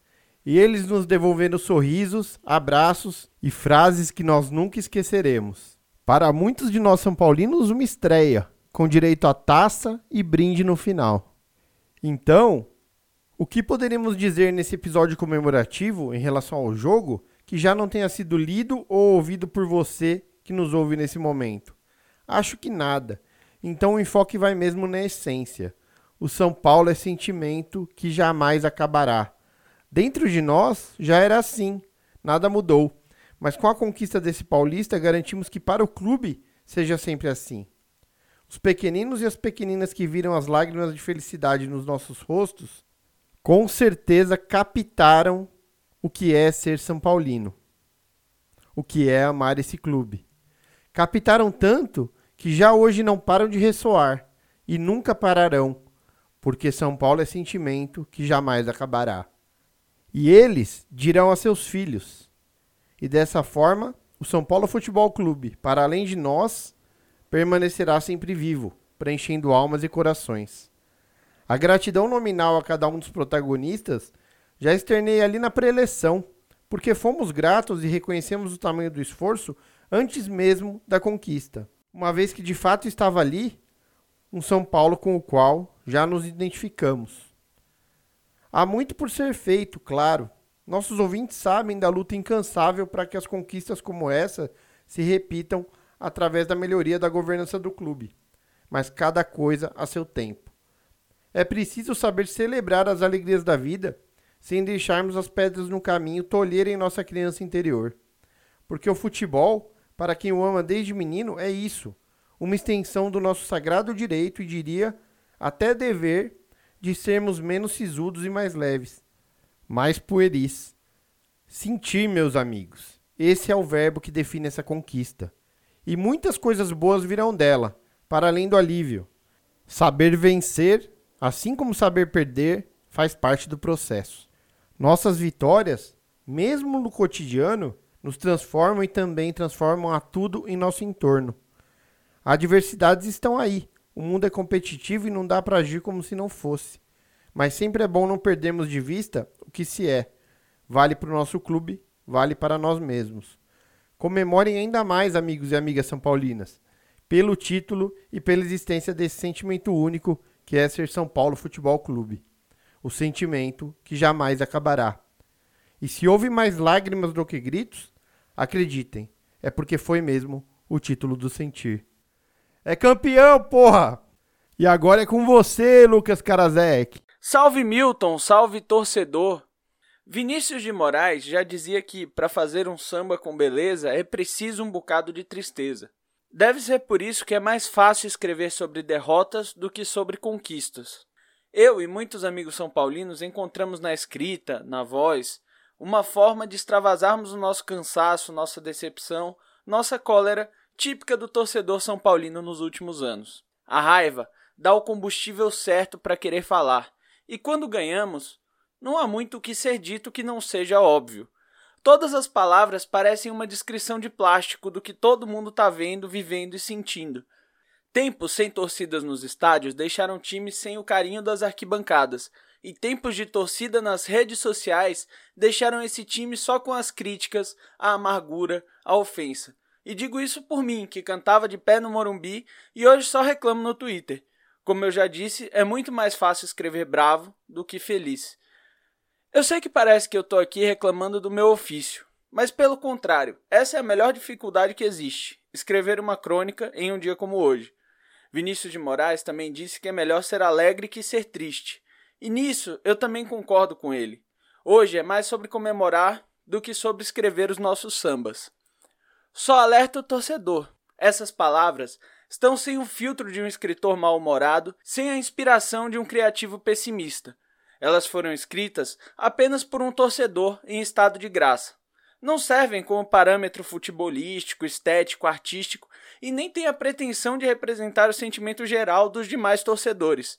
Speaker 2: E eles nos devolvendo sorrisos, abraços e frases que nós nunca esqueceremos. Para muitos de nós São Paulinos, uma estreia, com direito a taça e brinde no final. Então, o que poderíamos dizer nesse episódio comemorativo em relação ao jogo que já não tenha sido lido ou ouvido por você que nos ouve nesse momento? Acho que nada. Então o enfoque vai mesmo na essência o São Paulo é sentimento que jamais acabará. Dentro de nós já era assim, nada mudou. Mas com a conquista desse paulista, garantimos que para o clube seja sempre assim. Os pequeninos e as pequeninas que viram as lágrimas de felicidade nos nossos rostos, com certeza captaram o que é ser São Paulino, o que é amar esse clube. Captaram tanto que já hoje não param de ressoar e nunca pararão, porque São Paulo é sentimento que jamais acabará. E eles dirão a seus filhos. E dessa forma, o São Paulo Futebol Clube, para além de nós, permanecerá sempre vivo, preenchendo almas e corações. A gratidão nominal a cada um dos protagonistas já externei ali na preleção, porque fomos gratos e reconhecemos o tamanho do esforço antes mesmo da conquista, uma vez que de fato estava ali um São Paulo com o qual já nos identificamos. Há muito por ser feito, claro. Nossos ouvintes sabem da luta incansável para que as conquistas como essa se repitam através da melhoria da governança do clube, mas cada coisa a seu tempo. É preciso saber celebrar as alegrias da vida sem deixarmos as pedras no caminho tolherem nossa criança interior. Porque o futebol, para quem o ama desde menino, é isso, uma extensão do nosso sagrado direito e diria até dever de sermos menos sisudos e mais leves, mais pueris. Sentir, meus amigos, esse é o verbo que define essa conquista e muitas coisas boas virão dela, para além do alívio. Saber vencer, assim como saber perder, faz parte do processo. Nossas vitórias, mesmo no cotidiano, nos transformam e também transformam a tudo em nosso entorno. Adversidades estão aí. O mundo é competitivo e não dá para agir como se não fosse. Mas sempre é bom não perdermos de vista o que se é. Vale para o nosso clube, vale para nós mesmos. Comemorem ainda mais, amigos e amigas são paulinas, pelo título e pela existência desse sentimento único que é ser São Paulo Futebol Clube. O sentimento que jamais acabará. E se houve mais lágrimas do que gritos, acreditem, é porque foi mesmo o título do sentir. É campeão, porra! E agora é com você, Lucas Karasek.
Speaker 4: Salve Milton, salve torcedor. Vinícius de Moraes já dizia que para fazer um samba com beleza é preciso um bocado de tristeza. Deve ser por isso que é mais fácil escrever sobre derrotas do que sobre conquistas. Eu e muitos amigos são paulinos encontramos na escrita, na voz, uma forma de extravasarmos o nosso cansaço, nossa decepção, nossa cólera, típica do torcedor são paulino nos últimos anos. A raiva dá o combustível certo para querer falar, e quando ganhamos, não há muito o que ser dito que não seja óbvio. Todas as palavras parecem uma descrição de plástico do que todo mundo está vendo, vivendo e sentindo. Tempos sem torcidas nos estádios deixaram times sem o carinho das arquibancadas, e tempos de torcida nas redes sociais deixaram esse time só com as críticas, a amargura, a ofensa. E digo isso por mim, que cantava de pé no Morumbi e hoje só reclamo no Twitter. Como eu já disse, é muito mais fácil escrever bravo do que feliz. Eu sei que parece que eu estou aqui reclamando do meu ofício, mas pelo contrário, essa é a melhor dificuldade que existe: escrever uma crônica em um dia como hoje. Vinícius de Moraes também disse que é melhor ser alegre que ser triste, e nisso eu também concordo com ele. Hoje é mais sobre comemorar do que sobre escrever os nossos sambas. Só alerta o torcedor. Essas palavras estão sem o filtro de um escritor mal-humorado, sem a inspiração de um criativo pessimista. Elas foram escritas apenas por um torcedor em estado de graça. Não servem como parâmetro futebolístico, estético, artístico e nem têm a pretensão de representar o sentimento geral dos demais torcedores.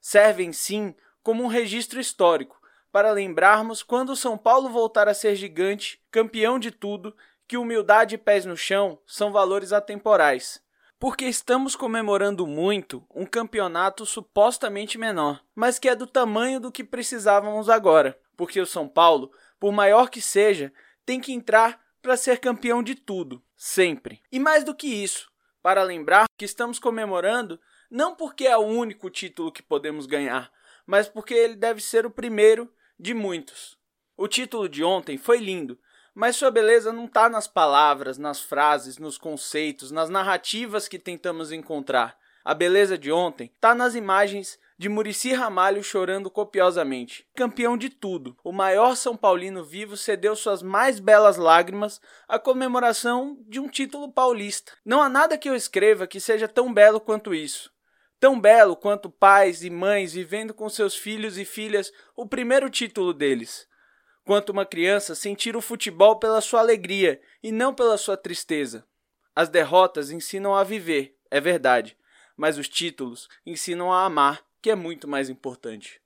Speaker 4: Servem, sim, como um registro histórico, para lembrarmos quando o São Paulo voltar a ser gigante, campeão de tudo, que humildade e pés no chão são valores atemporais porque estamos comemorando muito um campeonato supostamente menor, mas que é do tamanho do que precisávamos agora, porque o São Paulo, por maior que seja, tem que entrar para ser campeão de tudo, sempre. E mais do que isso, para lembrar que estamos comemorando não porque é o único título que podemos ganhar, mas porque ele deve ser o primeiro de muitos. O título de ontem foi lindo, mas sua beleza não está nas palavras, nas frases, nos conceitos, nas narrativas que tentamos encontrar. A beleza de ontem está nas imagens de Murici Ramalho chorando copiosamente. Campeão de tudo, o maior São Paulino vivo cedeu suas mais belas lágrimas à comemoração de um título paulista. Não há nada que eu escreva que seja tão belo quanto isso. Tão belo quanto pais e mães vivendo com seus filhos e filhas o primeiro título deles. Quanto uma criança sentir o futebol pela sua alegria e não pela sua tristeza. As derrotas ensinam a viver, é verdade, mas os títulos ensinam a amar que é muito mais importante.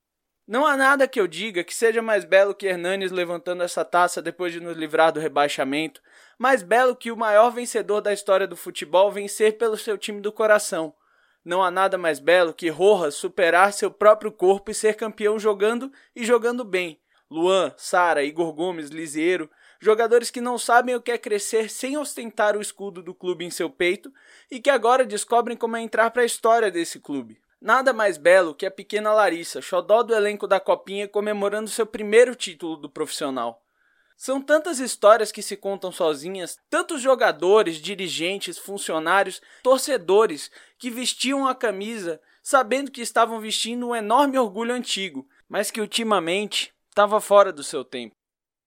Speaker 4: Não há nada que eu diga que seja mais belo que Hernanes levantando essa taça depois de nos livrar do rebaixamento, mais belo que o maior vencedor da história do futebol vencer pelo seu time do coração. Não há nada mais belo que Rojas superar seu próprio corpo e ser campeão jogando e jogando bem. Luan, Sara, Igor Gomes, Lisieiro, jogadores que não sabem o que é crescer sem ostentar o escudo do clube em seu peito e que agora descobrem como é entrar para a história desse clube. Nada mais belo que a pequena Larissa, xodó do elenco da Copinha, comemorando seu primeiro título do profissional. São tantas histórias que se contam sozinhas, tantos jogadores, dirigentes, funcionários, torcedores que vestiam a camisa sabendo que estavam vestindo um enorme orgulho antigo, mas que ultimamente estava fora do seu tempo.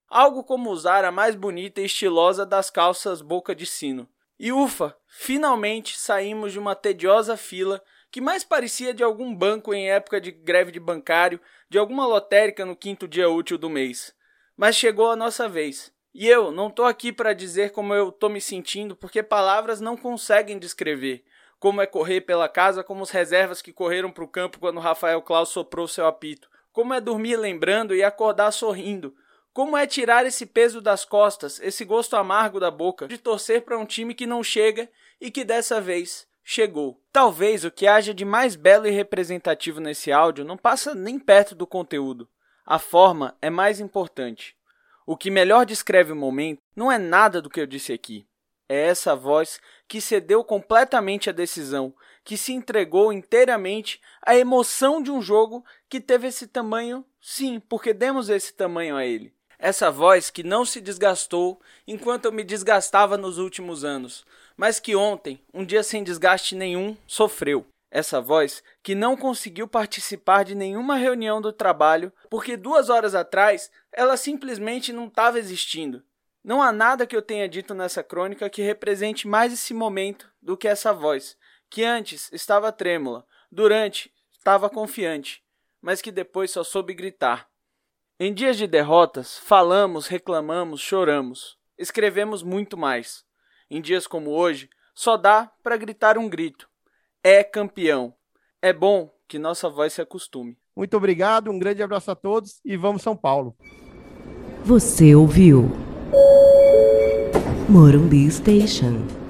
Speaker 4: Algo como usar a mais bonita e estilosa das calças boca de sino. E ufa, finalmente saímos de uma tediosa fila que mais parecia de algum banco em época de greve de bancário, de alguma lotérica no quinto dia útil do mês. Mas chegou a nossa vez. E eu não tô aqui para dizer como eu tô me sentindo, porque palavras não conseguem descrever. Como é correr pela casa, como os reservas que correram para o campo quando Rafael Klaus soprou seu apito. Como é dormir lembrando e acordar sorrindo. Como é tirar esse peso das costas, esse gosto amargo da boca, de torcer para um time que não chega e que dessa vez chegou. Talvez o que haja de mais belo e representativo nesse áudio não passa nem perto do conteúdo. A forma é mais importante. O que melhor descreve o momento não é nada do que eu disse aqui. É essa voz que cedeu completamente à decisão, que se entregou inteiramente à emoção de um jogo que teve esse tamanho, sim, porque demos esse tamanho a ele. Essa voz que não se desgastou enquanto eu me desgastava nos últimos anos, mas que ontem, um dia sem desgaste nenhum, sofreu. Essa voz que não conseguiu participar de nenhuma reunião do trabalho porque duas horas atrás ela simplesmente não estava existindo. Não há nada que eu tenha dito nessa crônica que represente mais esse momento do que essa voz, que antes estava trêmula, durante estava confiante, mas que depois só soube gritar. Em dias de derrotas, falamos, reclamamos, choramos, escrevemos muito mais. Em dias como hoje, só dá para gritar um grito: é campeão. É bom que nossa voz se acostume.
Speaker 2: Muito obrigado, um grande abraço a todos e vamos São Paulo.
Speaker 1: Você ouviu Morumbi Station.